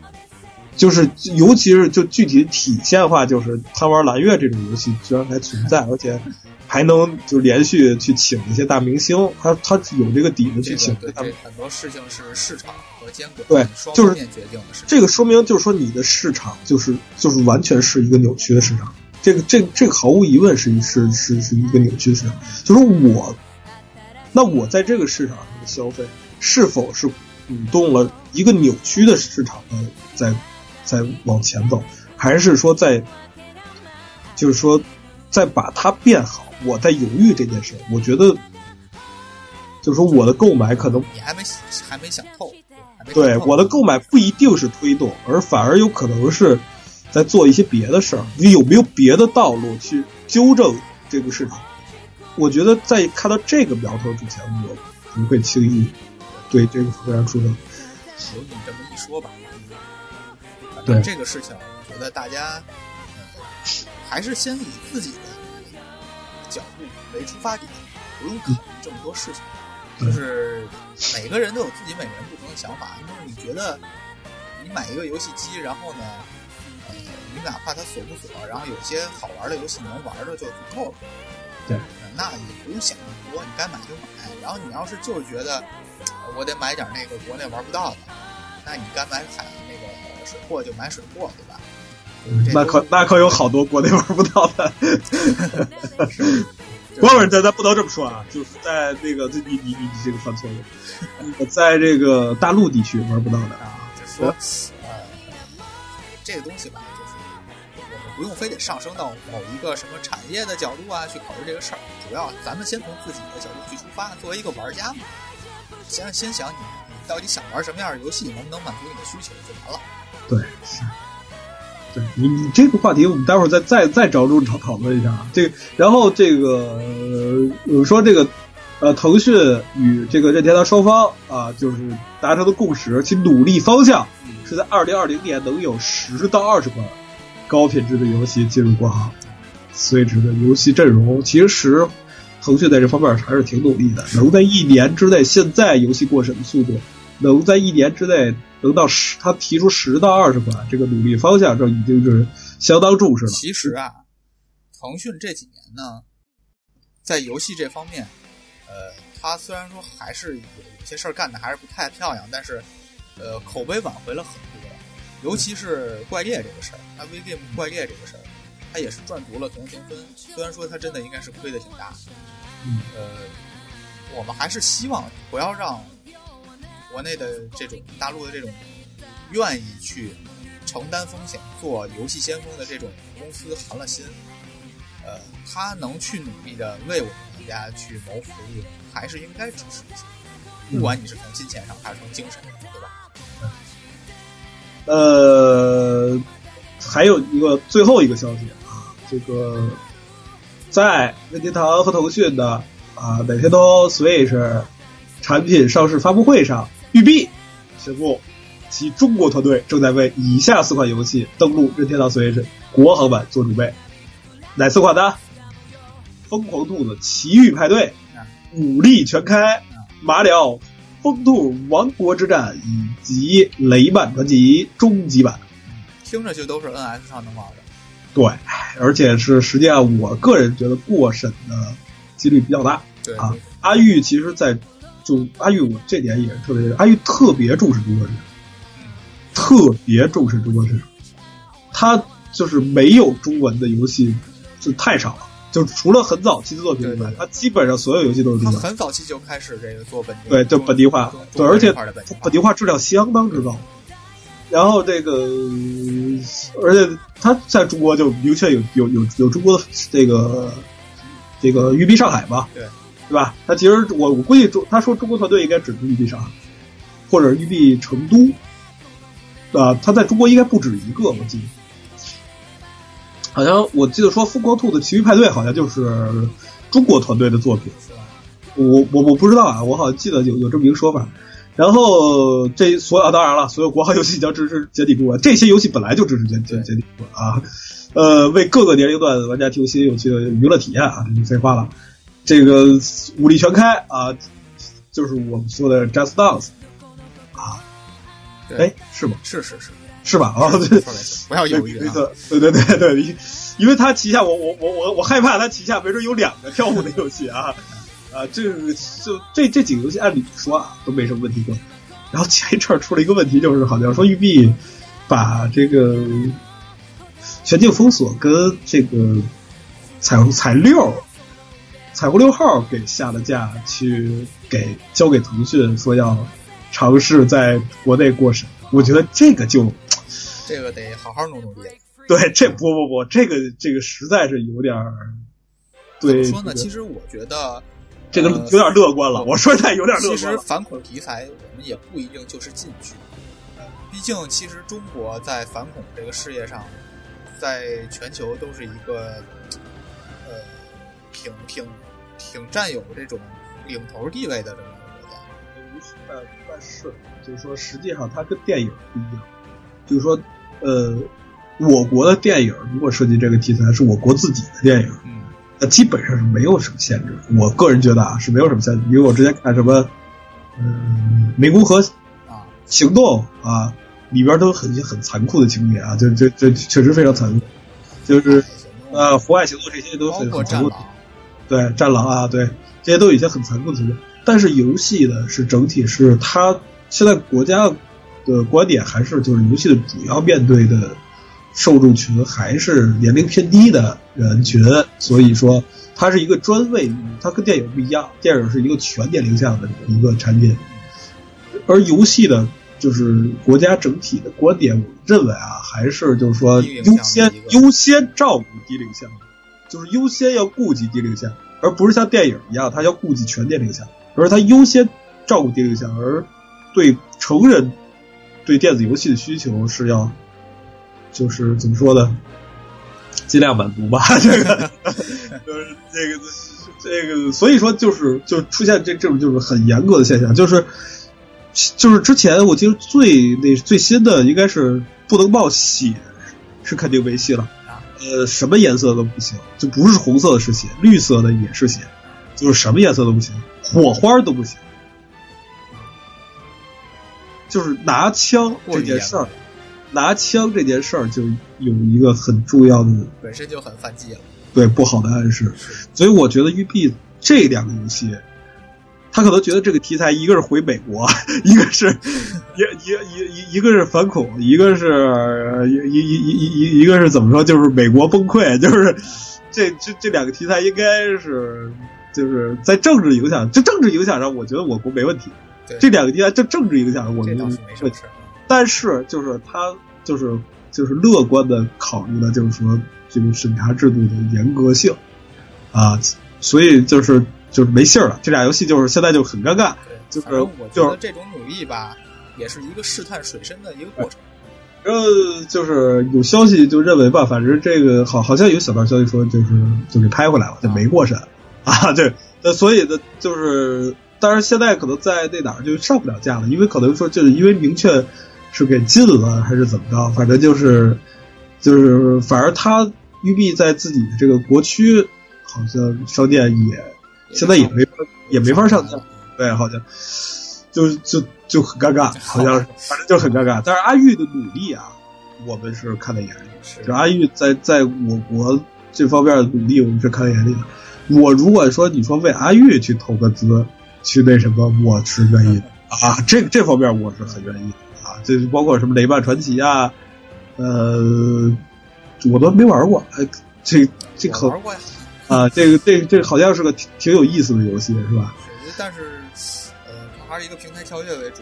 [SPEAKER 2] 就是尤其是就具体体现话，就是贪玩蓝月这种游戏居然还存在，而且还能就连续去请一些大明星，他他有这个底子去请
[SPEAKER 3] 他们。很多事情是市场和监管
[SPEAKER 2] 对
[SPEAKER 3] 就是决定的。
[SPEAKER 2] 这个说明就是说你的市场就是就是完全是一个扭曲的市场，这个这这个毫无疑问是是是是一个扭曲的市场，就是我。那我在这个市场上的消费，是否是鼓动了一个扭曲的市场的在在往前走，还是说在就是说在把它变好？我在犹豫这件事，我觉得就是说我的购买可能
[SPEAKER 3] 你还没还没想透，
[SPEAKER 2] 对我的购买不一定是推动，而反而有可能是在做一些别的事儿。你有没有别的道路去纠正这个市场？我觉得在看到这个苗头之前，我不会轻易对这个方向出手。
[SPEAKER 3] 有你这么一说吧，反
[SPEAKER 2] 对
[SPEAKER 3] 这个事情，我觉得大家、呃、还是先以自己的角度为出发点，不用考虑这么多事情。
[SPEAKER 2] 对
[SPEAKER 3] 就是每个人都有自己每个人不同的想法，就是你觉得你买一个游戏机，然后呢，呃，你哪怕它锁不锁，然后有些好玩的游戏能玩的就足够了。
[SPEAKER 2] 对
[SPEAKER 3] 呃那也不用想那么多，你该买就买。然后你要是就是觉得呃我得买点那个国内玩不到的，那你该买海那个水货就买水货，对吧？这
[SPEAKER 2] 那
[SPEAKER 3] 都
[SPEAKER 2] 可那可有好多国内玩不到的。不是，咱咱不能这么说啊，就是在那个，你你你你这个犯错误，在这个大陆地区玩不到的。
[SPEAKER 3] 啊，就是说，呃，这个东西吧，就是我们不用非得上升到某一个什么产业的角度啊去考虑这个事儿，主要咱们先从自己的角度去出发，作为一个玩家嘛，先先想你你到底想玩什么样的游戏，能不能满足你的需求就完了。
[SPEAKER 2] 对，是。对你，你这个话题，我们待会儿再再再着重讨讨论一下啊。这个，然后这个，呃有说这个，呃，腾讯与这个任天堂双方啊，就是达成的共识，其努力方向是在二零二零年能有十到二十款高品质的游戏进入国行，Switch 的游戏阵容，其实腾讯在这方面还是挺努力的，能在一年之内，现在游戏过审的速度，能在一年之内能到十，他提出十到二十款，这个努力方向，这已经是相当重视了。
[SPEAKER 3] 其实啊，腾讯这几年呢，在游戏这方面，呃，它虽然说还是有有些事儿干的还是不太漂亮，但是呃，口碑挽回了很多。尤其是怪猎这个事儿，它 V Game 怪猎这个事儿，它也是赚足了同情分。虽然说它真的应该是亏的挺大，
[SPEAKER 2] 嗯，
[SPEAKER 3] 呃，我们还是希望不要让国内的这种大陆的这种愿意去承担风险做游戏先锋的这种公司寒了心。呃，他能去努力的为我们国家去谋福利，还是应该支持一下。不管你是从金钱上还是从精神上，对吧？
[SPEAKER 2] 呃，还有一个最后一个消息啊，这个在任天堂和腾讯的啊每天都 Switch 产品上市发布会上，育碧宣布其中国团队正在为以下四款游戏登陆任天堂 Switch 国行版做准备。哪四款呢？疯狂兔子奇遇派对、武力全开、马里奥疯兔王国之战以及雷曼传奇终极版。
[SPEAKER 3] 听着就都是 NS 上能玩的。
[SPEAKER 2] 对，而且是实际上我个人觉得过审的几率比较大。
[SPEAKER 3] 对
[SPEAKER 2] 啊阿玉其实在，就阿玉我这点也是特别，阿玉特别重视中国市场，特别重视中国市场。他就是没有中文的游戏就太少了，就除了很早期的作品以外他基本上所有游戏都是
[SPEAKER 3] 他
[SPEAKER 2] 中文。
[SPEAKER 3] 很早期就开始这个做本地，
[SPEAKER 2] 对，就本地化，对，而且
[SPEAKER 3] 本地化
[SPEAKER 2] 质量相当之高。然后这个，而且他在中国就明确有有有有中国的这个这个育碧上海嘛，
[SPEAKER 3] 对
[SPEAKER 2] 对吧？他其实我我估计中他说中国团队应该只是育碧上海，或者育碧成都，啊、他在中国应该不止一个，我记得。好像我记得说《疯狂兔子奇遇派对》好像就是中国团队的作品，我我我不知道啊，我好像记得有有这么一个说法。然后这所有、当然了，所有国行游戏将支持简体中文，这些游戏本来就支持简简简体中文啊，呃，为各个年龄段玩家提供新有趣的娱乐体验啊，这就废话了。这个武力全开啊，就是我们说的 Just Dance 啊，
[SPEAKER 3] 对
[SPEAKER 2] 哎，是吗？
[SPEAKER 3] 是是是，
[SPEAKER 2] 是吧？啊，对
[SPEAKER 3] 不要犹豫啊！
[SPEAKER 2] 对对对对对，因因为他旗下我我我我我害怕他旗下没准有两个跳舞的游戏啊啊，这个就这这几个游戏按理说啊都没什么问题过，然后前一阵儿出了一个问题，就是好像说育碧把这个全境封锁跟这个彩虹彩六。彩虹六号给下了架，去给交给腾讯，说要尝试在国内过审。我觉得这个就
[SPEAKER 3] 这个得好好努努力了。
[SPEAKER 2] 对，这不不不，这个这个实在是有点儿，对，
[SPEAKER 3] 怎么说呢？其实我觉得
[SPEAKER 2] 这个有点乐观了。我说实在有点乐观了。
[SPEAKER 3] 其实反恐题材我们也不一定就是禁区，毕竟其实中国在反恐这个事业上，在全球都是一个呃挺挺挺占有这种领头地位的这么一个国家。
[SPEAKER 2] 但但是就是说，实际上它跟电影不一样，就是说，呃，我国的电影如果涉及这个题材，是我国自己的电影，
[SPEAKER 3] 嗯，
[SPEAKER 2] 那基本上是没有什么限制。我个人觉得啊，是没有什么限制，因为我之前看什么，嗯，湄公河
[SPEAKER 3] 啊
[SPEAKER 2] 行动啊，里边都有很很残酷的情节啊，就就就确实非常残酷，就是呃，户外行动这些都
[SPEAKER 3] 是
[SPEAKER 2] 很很残酷。
[SPEAKER 3] 战狼，
[SPEAKER 2] 对，战狼啊，对，这些都有一些很残酷的情节。但是游戏呢，是整体是它现在国家的观点还是就是游戏的主要面对的受众群还是年龄偏低的人群，所以说它是一个专为它跟电影不一样，电影是一个全年龄向的一个产品，而游戏呢，就是国家整体的观点，我认为啊，还是就是说优先优先照顾低龄向的。就是优先要顾及低龄向，而不是像电影一样，它要顾及全年龄向，而是它优先照顾低龄向，而对成人对电子游戏的需求是要，就是怎么说呢，尽量满足吧。这个就是这个这个，所以说就是就出现这这种就是很严格的现象，就是就是之前我记得最那最新的应该是不能冒血，是肯定没戏了。呃，什么颜色都不行，就不是红色的是血，绿色的也是血，就是什么颜色都不行，火花都不行。就是拿枪这件事儿，拿枪这件事儿就有一个很重要的
[SPEAKER 3] 本身就很犯忌了。
[SPEAKER 2] 对不好的暗示，所以我觉得育碧这两个游戏，他可能觉得这个题材一个是回美国，一个是一一一一一个是反恐，一个是一一一一一一个是怎么说，就是美国崩溃，就是这这这两个题材应该是就是在政治影响，就政治影响上，我觉得我国没问题。这两个题材就政治影响我们
[SPEAKER 3] 这倒是没事。
[SPEAKER 2] 但是就是他就是就是乐观的考虑了，就是说这个审查制度的严格性啊，所以就是就是没信儿了。这俩游戏就是现在就很尴尬，
[SPEAKER 3] 对，
[SPEAKER 2] 就是
[SPEAKER 3] 我觉得这种努力吧，也是一个试探水深的一个过程。
[SPEAKER 2] 呃，就是有消息就认为吧，反正这个好好像有小道消息说就是就给拍回来了，就没过审啊，对，那所以呢就是，当然现在可能在那哪儿就上不了架了，因为可能说就是因为明确是给禁了还是怎么着，反正就是就是反而他育碧在自己的这个国区好像商店也现在也没法也没法上架，对，好像就就就很尴尬，好像是，反正就很尴尬。但是阿玉的努力啊，我们是看在眼里。
[SPEAKER 3] 是
[SPEAKER 2] 就阿玉在在我国这方面的努力，我们是看在眼里的。我如果说你说为阿玉去投个资，去那什么，我是愿意的啊。这这方面我是很愿意的啊。这包括什么雷曼传奇啊，呃，我都没玩过。哎，这这可
[SPEAKER 3] 我玩过呀，
[SPEAKER 2] 啊，这个这这好像是个挺挺有意思的游戏，是吧？
[SPEAKER 3] 是但是呃，它还是一个平台跳跃为主。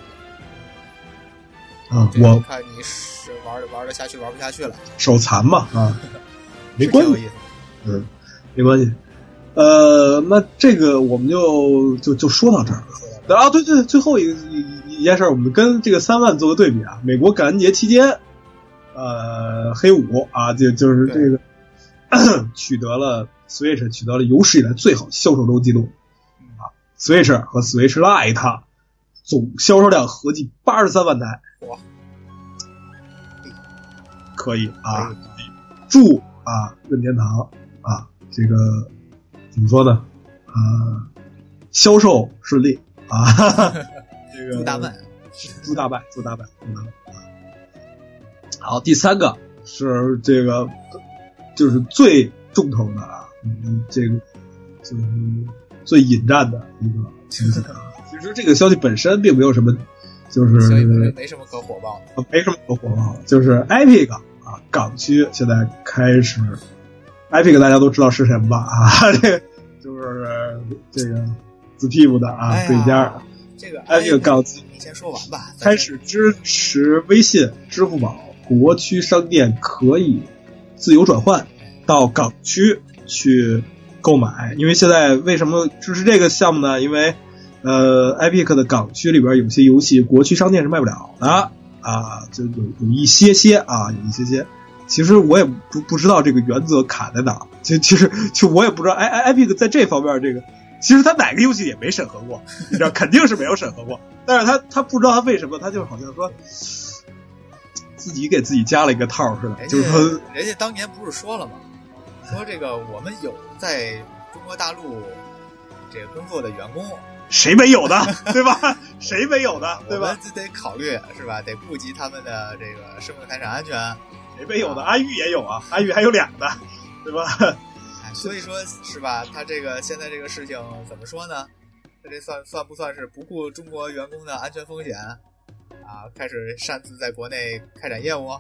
[SPEAKER 2] 啊，我
[SPEAKER 3] 看你是玩玩得下去，玩不下去了，
[SPEAKER 2] 手残嘛啊，没关系。嗯，没关系。呃，那这个我们就就就说到这儿了。啊，对对，最后一个一一件事儿，我们跟这个三万做个对比啊。美国感恩节期间，呃，黑五啊，就就是这个 取得了 Switch 取得了有史以来最好销售周记录啊，Switch 和 Switch Lite 总销售量合计八十三万台，
[SPEAKER 3] 哇，
[SPEAKER 2] 可以啊，祝啊任天堂啊这个怎么说呢？啊，销售顺利啊，这个
[SPEAKER 3] 祝大卖，
[SPEAKER 2] 祝大败，祝大败，祝大败。好，第三个是这个就是最重头的啊，嗯，这个就是最引战的一个消息啊。其实这个消息本身并没有什么，就是
[SPEAKER 3] 没什么可火爆的。
[SPEAKER 2] 没什么可火爆的，就是 Epic 啊，港区现在开始，Epic 大家都知道是什么吧？啊，这个就是这个紫屁股的啊，
[SPEAKER 3] 哎
[SPEAKER 2] 自己家，
[SPEAKER 3] 这个
[SPEAKER 2] Epic 告诉
[SPEAKER 3] 你先说完吧。
[SPEAKER 2] 开始支持微信、支付宝国区商店可以自由转换到港区去购买。因为现在为什么支持这个项目呢？因为呃，Epic 的港区里边有些游戏国区商店是卖不了的啊，就有有一些些啊，有一些些。其实我也不不知道这个原则卡在哪儿，就其实就我也不知道，哎哎，Epic 在这方面这个，其实他哪个游戏也没审核过，你知道，肯定是没有审核过。但是他他不知道他为什么，他就好像说自己给自己加了一个套似的，就是说
[SPEAKER 3] 人家当年不是说了吗？说这个我们有在中国大陆这个工作的员工，
[SPEAKER 2] 谁没有的，对吧？谁没有的，对吧？
[SPEAKER 3] 我们就得考虑是吧？得顾及他们的这个生命财产安全。
[SPEAKER 2] 谁没有的？阿玉也有啊，阿玉还有俩呢，对吧？
[SPEAKER 3] 哎，所以说是吧？他这个现在这个事情怎么说呢？他这算算不算是不顾中国员工的安全风险啊？开始擅自在国内开展业务？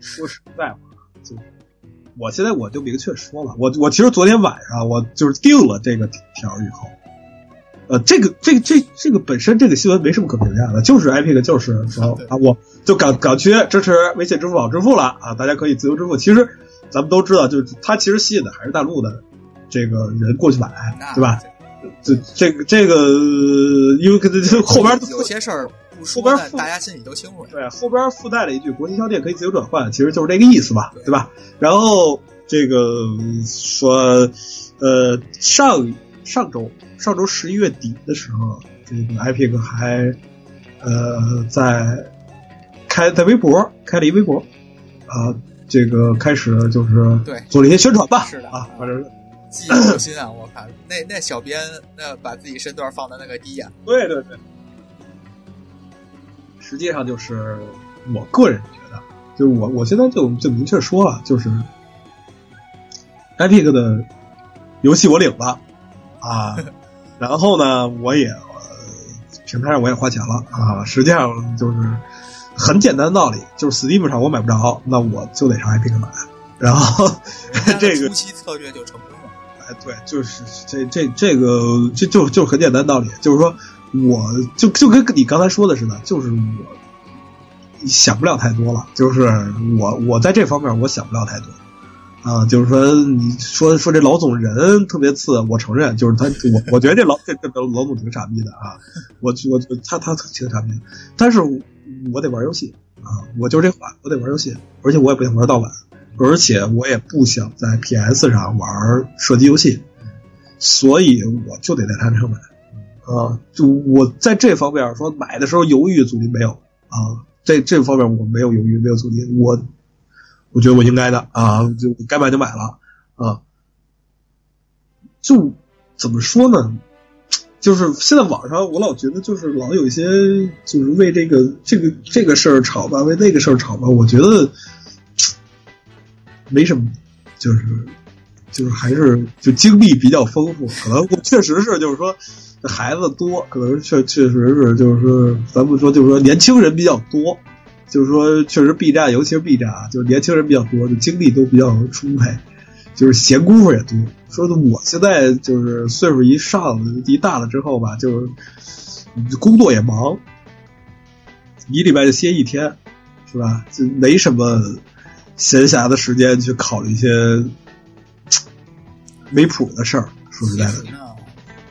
[SPEAKER 2] 说实在话，就我现在我就明确说了，我我其实昨天晚上我就是定了这个条以后，呃，这个这个这这个本身这个新闻没什么可评价的，就是 Epic 就是说啊，我就港港区支持微信、支付宝支付了啊，大家可以自由支付。其实咱们都知道，就是它其实吸引的还是大陆的这个人过去买，对吧？这这个这个，因为后边
[SPEAKER 3] 有些事儿不说呢，
[SPEAKER 2] 后边
[SPEAKER 3] 大家心里都清楚。
[SPEAKER 2] 对，后边附带了一句“国际商店可以自由转换”，其实就是这个意思吧，对吧？然后这个说，呃，上上周上周十一月底的时候，这个 Epic 还呃在开在微博开了一微博，啊、这个开始就是
[SPEAKER 3] 对
[SPEAKER 2] 做了一些宣传吧，
[SPEAKER 3] 是的
[SPEAKER 2] 啊，反正
[SPEAKER 3] 记忆犹新啊！我靠那那小编那把自己身段放的那个低呀、
[SPEAKER 2] 对对对，实际上就是我个人觉得，就是我我现在就就明确说了，就是 Epic 的游戏我领了啊，然后呢，我也、呃平台上我也花钱了啊，实际上就是很简单的道理，就是 Steam 上我买不着，那我就得上 Epic 买，然后 这个
[SPEAKER 3] 初期策略就成功了。
[SPEAKER 2] 哎，对，就是这这这个，这就就很简单道理，就是说，我就就跟你刚才说的似的，就是我想不了太多了，就是我我在这方面我想不了太多啊，就是说你说说这老总人特别次，我承认，就是他我我觉得这老这这老总挺傻逼的啊，我我他他挺傻逼，但是我得玩游戏啊，我就这话，我得玩游戏，而且我也不想玩盗版。而且我也不想在 PS 上玩射击游戏，所以我就得在摊上买。啊，就我在这方面说买的时候犹豫阻力没有啊，这这方面我没有犹豫，没有阻力，我我觉得我应该的啊，就该买就买了啊。就怎么说呢？就是现在网上我老觉得就是老有一些就是为这个这个这个事儿吵吧，为那个事儿吵吧，我觉得。没什么，就是就是还是就经历比较丰富，可能确实是就是说孩子多，可能确确实是就是说咱们说就是说年轻人比较多，就是说确实 B 站，尤其是 B 站啊，就是年轻人比较多，就精力都比较充沛，就是闲工夫也多。说的我现在就是岁数一上一大了之后吧，就是工作也忙，一礼拜就歇一天，是吧？就没什么。闲暇的时间去考虑一些没谱的事儿，说实在的。
[SPEAKER 3] 呢，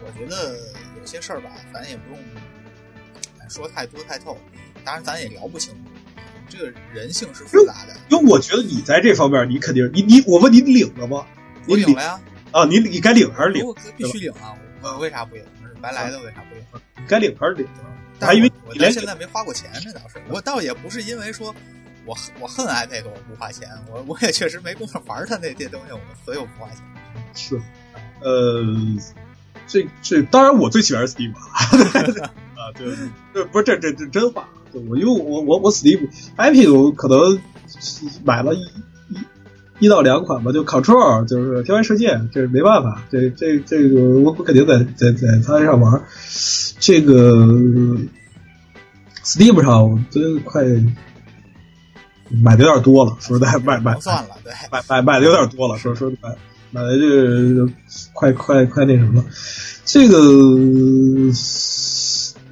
[SPEAKER 3] 我觉得有些事儿吧，咱也不用说太多太透，当然咱也聊不清楚。这个人性是复杂的，
[SPEAKER 2] 因为我觉得你在这方面，你肯定你你我问你领了吗？
[SPEAKER 3] 我领了呀。
[SPEAKER 2] 啊，你你该领还是领？
[SPEAKER 3] 我必须领啊！我为啥不领？白来的为啥不领？
[SPEAKER 2] 该领还是领？
[SPEAKER 3] 还
[SPEAKER 2] 因为
[SPEAKER 3] 我到现在没花过钱，这倒是。我倒也不是因为说。我我恨 iPad，我不花钱，我我也确实没工夫玩它那些东西，我所以我不花钱。
[SPEAKER 2] 是，呃，这这当然我最喜欢 Steam 啊，对，这不是这这这真话，我因为我我我 Steam iPad 我可能买了一一一到两款吧，就 Control 就是天外世界，这没办法，这这这个我我肯定在在在它上玩，这个 Steam 上我真快。买的有点多了，说实在，买买
[SPEAKER 3] 算了，对，
[SPEAKER 2] 买买买的有点多了，说说白，马来这个快快快那什么了，这个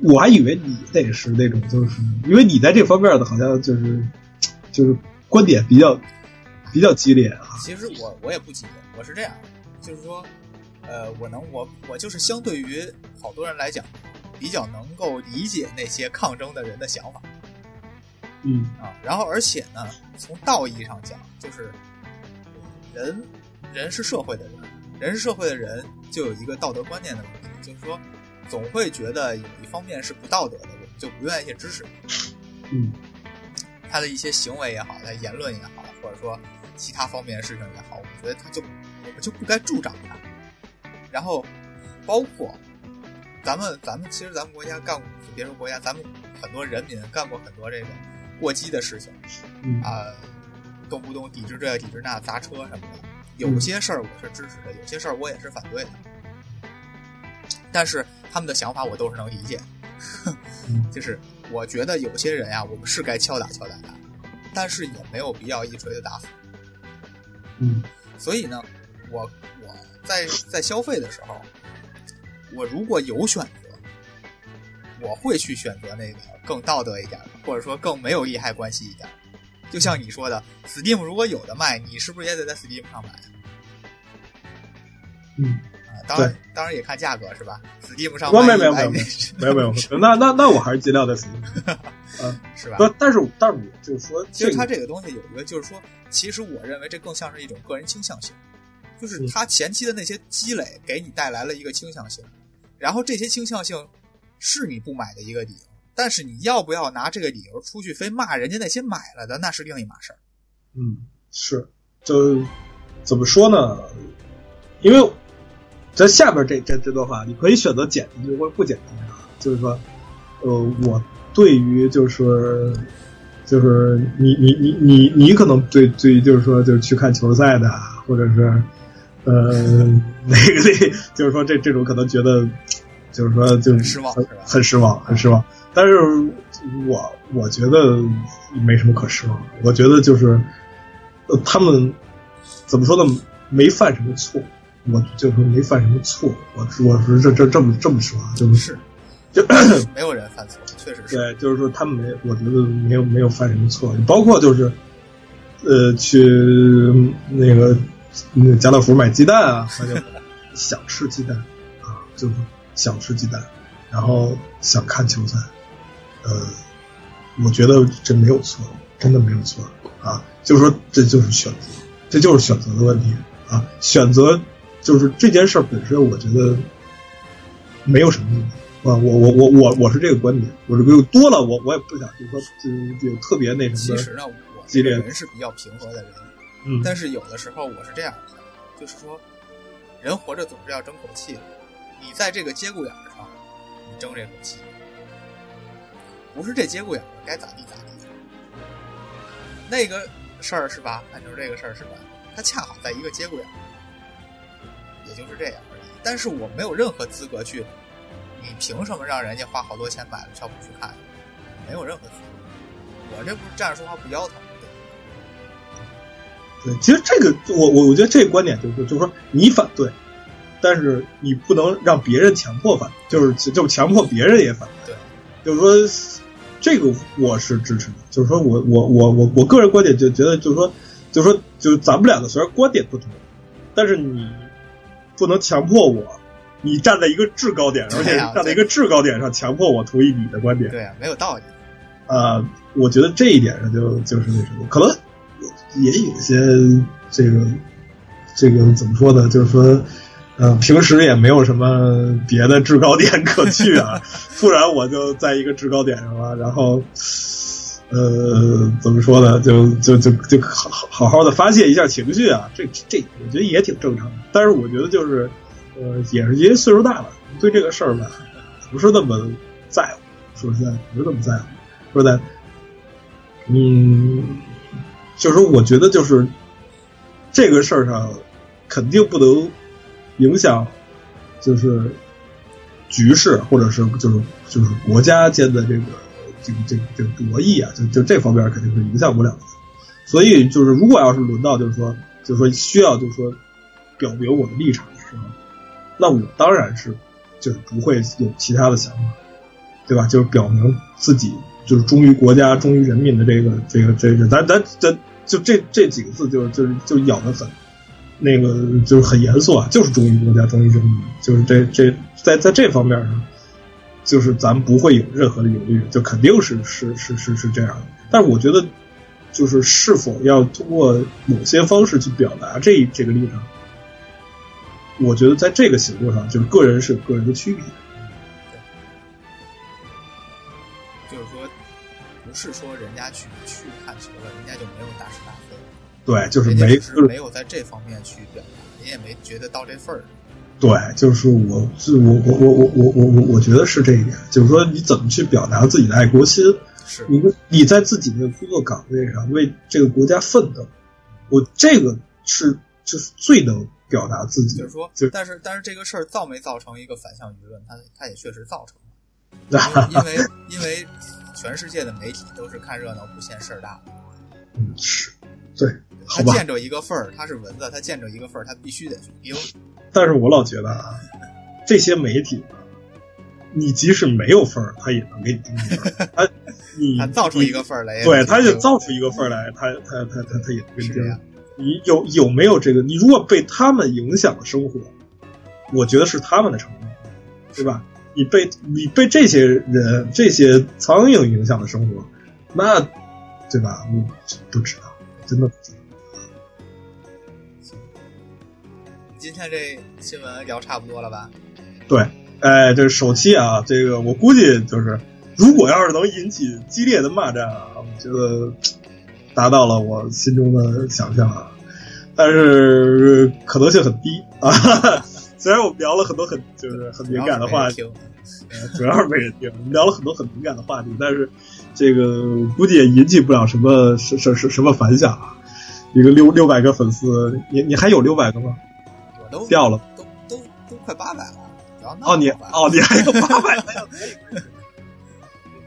[SPEAKER 2] 我还以为你得是那种，就是因为你在这方面的好像就是就是观点比较比较激烈啊。
[SPEAKER 3] 其实我我也不激烈，我是这样，就是说，呃，我能我我就是相对于好多人来讲，比较能够理解那些抗争的人的想法
[SPEAKER 2] 嗯
[SPEAKER 3] 啊。然后而且呢，从道义上讲，就是人人是社会的人，人是社会的人就有一个道德观念的问题，就是说总会觉得有一方面是不道德的，我们就不愿意去支持
[SPEAKER 2] 嗯
[SPEAKER 3] 他的一些行为也好，他言论也好，或者说其他方面的事情也好，我觉得他就我们就不该助长他。然后包括咱们咱们其实咱们国家干过，别说国家，咱们很多人民干过很多这个过激的事情
[SPEAKER 2] 嗯
[SPEAKER 3] 啊、动不动抵制这抵制那砸车什么的。有些事儿我是支持的，有些事儿我也是反对的。但是他们的想法我都是能理解 就是我觉得有些人呀、我们是该敲打敲打他，但是也没有必要一锤子打死。
[SPEAKER 2] 嗯
[SPEAKER 3] 所以呢，我我在在消费的时候，我如果有选择，我会去选择那个更道德一点的，或者说更没有利害关系一点的。就像你说的，Steam 如果有的卖，你是不是也得在 Steam 上买
[SPEAKER 2] 嗯，
[SPEAKER 3] 啊？当然，当然也看价格是吧？Steam 上
[SPEAKER 2] 没有
[SPEAKER 3] 卖
[SPEAKER 2] 没有没有没有没有没有，那 那那我还是尽量在 Steam。
[SPEAKER 3] 是吧？
[SPEAKER 2] 不，但是但是我就是说，
[SPEAKER 3] 其实
[SPEAKER 2] 这个
[SPEAKER 3] 它这个东西有一个，就是说，其实我认为这更像是一种个人倾向性，就是
[SPEAKER 2] 嗯
[SPEAKER 3] 它前期的那些积累给你带来了一个倾向性，然后这些倾向性是你不买的一个理由，但是你要不要拿这个理由出去非骂人家那些买了的，那是另一码事儿。
[SPEAKER 2] 嗯是，就怎么说呢？因为在下边这这这段话，你可以选择剪进去或者不剪。就是说，呃，我对于就是就是你你你你你可能对对于就是说就是去看球赛的，或者是呃那个那就是说这这种可能觉得就是说就
[SPEAKER 3] 很失望
[SPEAKER 2] 很失望很失望。但是我我觉得没什么可失望的，我觉得就是呃他们怎么说呢，没犯什么错。我就是没犯什么错，我我是这这这么这么说啊，就是
[SPEAKER 3] 是，
[SPEAKER 2] 就
[SPEAKER 3] 没有人犯错，确实是。
[SPEAKER 2] 对，就是说他们没，我觉得没有没有犯什么错，包括就是，呃，去那个那个家乐福买鸡蛋啊，他就想吃鸡蛋啊，就是想吃鸡蛋，然后想看球赛，呃，我觉得这没有错，真的没有错啊，就是说这就是选择，这就是选择的问题啊，选择就是这件事儿本身，我觉得没有什么问题。啊，我我我我我是这个观点，我这个多了，我我也不想就是说就有特别那什么，
[SPEAKER 3] 其实呢，我这个人是比较平和的人，
[SPEAKER 2] 嗯，
[SPEAKER 3] 但是有的时候我是这样的，就是说，人活着总是要争口气的。你在这个节骨眼儿上，你争这口气，不是这节骨眼儿该咋地咋地。那个事儿是吧？那就是这个事儿是吧？它恰好在一个节骨眼儿，也就是这样而已。但是我没有任何资格去，你凭什么让人家花好多钱买了票不去看？没有任何资格。我这不是站着说话不腰疼。
[SPEAKER 2] 对，其实这个我我我觉得这个观点就是就是说你反对，但是你不能让别人强迫反对，就是就强迫别人也反对，
[SPEAKER 3] 对，
[SPEAKER 2] 就是说这个我是支持的，就是说我我我我我个人观点就觉得就是说就是说就是咱们两个虽然观点不同，但是你不能强迫我。你站在一个制高点，而且站在一个制高点上强迫我同意你的观点，
[SPEAKER 3] 对啊，没有道理。
[SPEAKER 2] 呃，我觉得这一点上就就是那什么，可能也有些这个这个怎么说呢？就是说，呃，平时也没有什么别的制高点可去啊，突然我就在一个制高点上了，然后。呃，怎么说呢？就就就就好好好的发泄一下情绪啊，这这我觉得也挺正常的。但是我觉得就是，呃，也是因为岁数大了，对这个事儿吧，不是那么在乎。说实在，不是那么在乎。说在，嗯，就是说，我觉得就是这个事儿上，肯定不能影响，就是局势，或者是就是就是国家间的这个这个这个这个博弈啊，就就这方面肯定是影响不了的。所以就是，如果要是轮到就是说，就是说需要就是说表明我的立场的时候，那我当然是就是不会有其他的想法，对吧？就是表明自己就是忠于国家、忠于人民的这个这个这个，咱咱咱就这这几个字就就是就咬得很。那个就是很严肃啊，就是忠于国家、忠于人民，就是这这在在这方面上，就是咱不会有任何的犹豫，就肯定是是是是是这样的。但是我觉得，就是是否要通过某些方式去表达这这个立场，我觉得在这个行动上，就是个人是有个人的区别。
[SPEAKER 3] 就是说，不是说人家去去看球了，人家就没有大是大非。
[SPEAKER 2] 对，就是没就是
[SPEAKER 3] 没有在这方面去表达，你也没觉得到这份儿。上。
[SPEAKER 2] 对，就是我，是我我我我我我我我觉得是这一点，就是说你怎么去表达自己的爱国心，
[SPEAKER 3] 是。
[SPEAKER 2] 你你在自己的工作岗位上为这个国家奋斗，我这个是就是最能表达自己，
[SPEAKER 3] 就是说
[SPEAKER 2] 就，
[SPEAKER 3] 但是但是这个事儿造没造成一个反向舆论，它它也确实造成了，因为因为因为全世界的媒体都是看热闹不嫌事儿大的，
[SPEAKER 2] 嗯是，对，好
[SPEAKER 3] 他
[SPEAKER 2] 吧，
[SPEAKER 3] 见着一个缝儿，他是蚊子，他见着一个缝儿，他必须得去叮。
[SPEAKER 2] 但是我老觉得啊，这些媒体啊，你即使没有缝儿，他也能给你盯分儿，他 你
[SPEAKER 3] 他造出一个缝儿来也
[SPEAKER 2] 对，
[SPEAKER 3] 去
[SPEAKER 2] 他就造出一个缝儿来，他他他他他也能给你盯
[SPEAKER 3] 是这样。
[SPEAKER 2] 你有有没有这个？你如果被他们影响了生活，我觉得是他们的成功，对吧？你被你被这些人、这些苍蝇影响了生活，那对吧？我不知道，真的。
[SPEAKER 3] 今天这新闻聊差不多了吧？
[SPEAKER 2] 对，哎，这首期啊，这个我估计就是，如果要是能引起激烈的骂战啊，我觉得达到了我心中的想象啊，但是可能性很低啊。虽然我们聊了很多很就是很敏感的话题，主要是没人听，我们聊了很多很敏感的话题，但是这个估计也引起不了什么什什什什么反响啊。一个六六百个粉丝，你你还有六百个吗？
[SPEAKER 3] 我都
[SPEAKER 2] 掉了。
[SPEAKER 3] 都都都快八百了。
[SPEAKER 2] 哦，你哦，你还有八百，还有可以可以。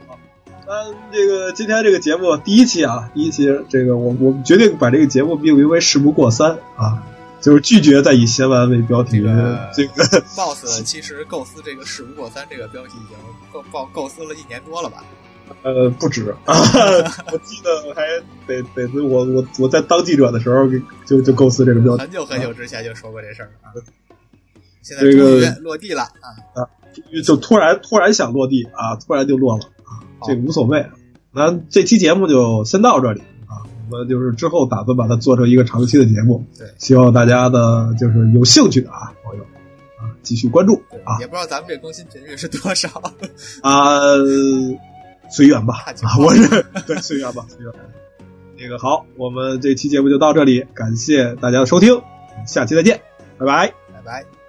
[SPEAKER 2] 好，那这个今天这个节目第一期啊，第一期这个我我们决定把这个节目命名为“事不过三”啊，就是拒绝再以闲玩为标题
[SPEAKER 3] 这个
[SPEAKER 2] 这个
[SPEAKER 3] boss 其实构思这个“事不过三”这个标题已经构构构思了一年多了吧？
[SPEAKER 2] 呃不止。啊，我记得还得得得我我我在当记者的时候就就构思这个标题。
[SPEAKER 3] 很，久很久之前就说过这事儿啊，现在
[SPEAKER 2] 这个
[SPEAKER 3] 终于落地了啊！
[SPEAKER 2] 就突然突然想落地啊，突然就落了啊，这个无所谓。那这期节目就先到这里啊，我们就是之后打算把它做成一个长期的节目，
[SPEAKER 3] 对。
[SPEAKER 2] 希望大家的就是有兴趣的啊朋友啊继续关注啊。
[SPEAKER 3] 也不知道咱们这更新频率是多少。
[SPEAKER 2] 啊随缘吧啊，我是 对随缘吧随缘。那个好，我们这期节目就到这里，感谢大家的收听，下期再见，拜拜。
[SPEAKER 3] 拜拜。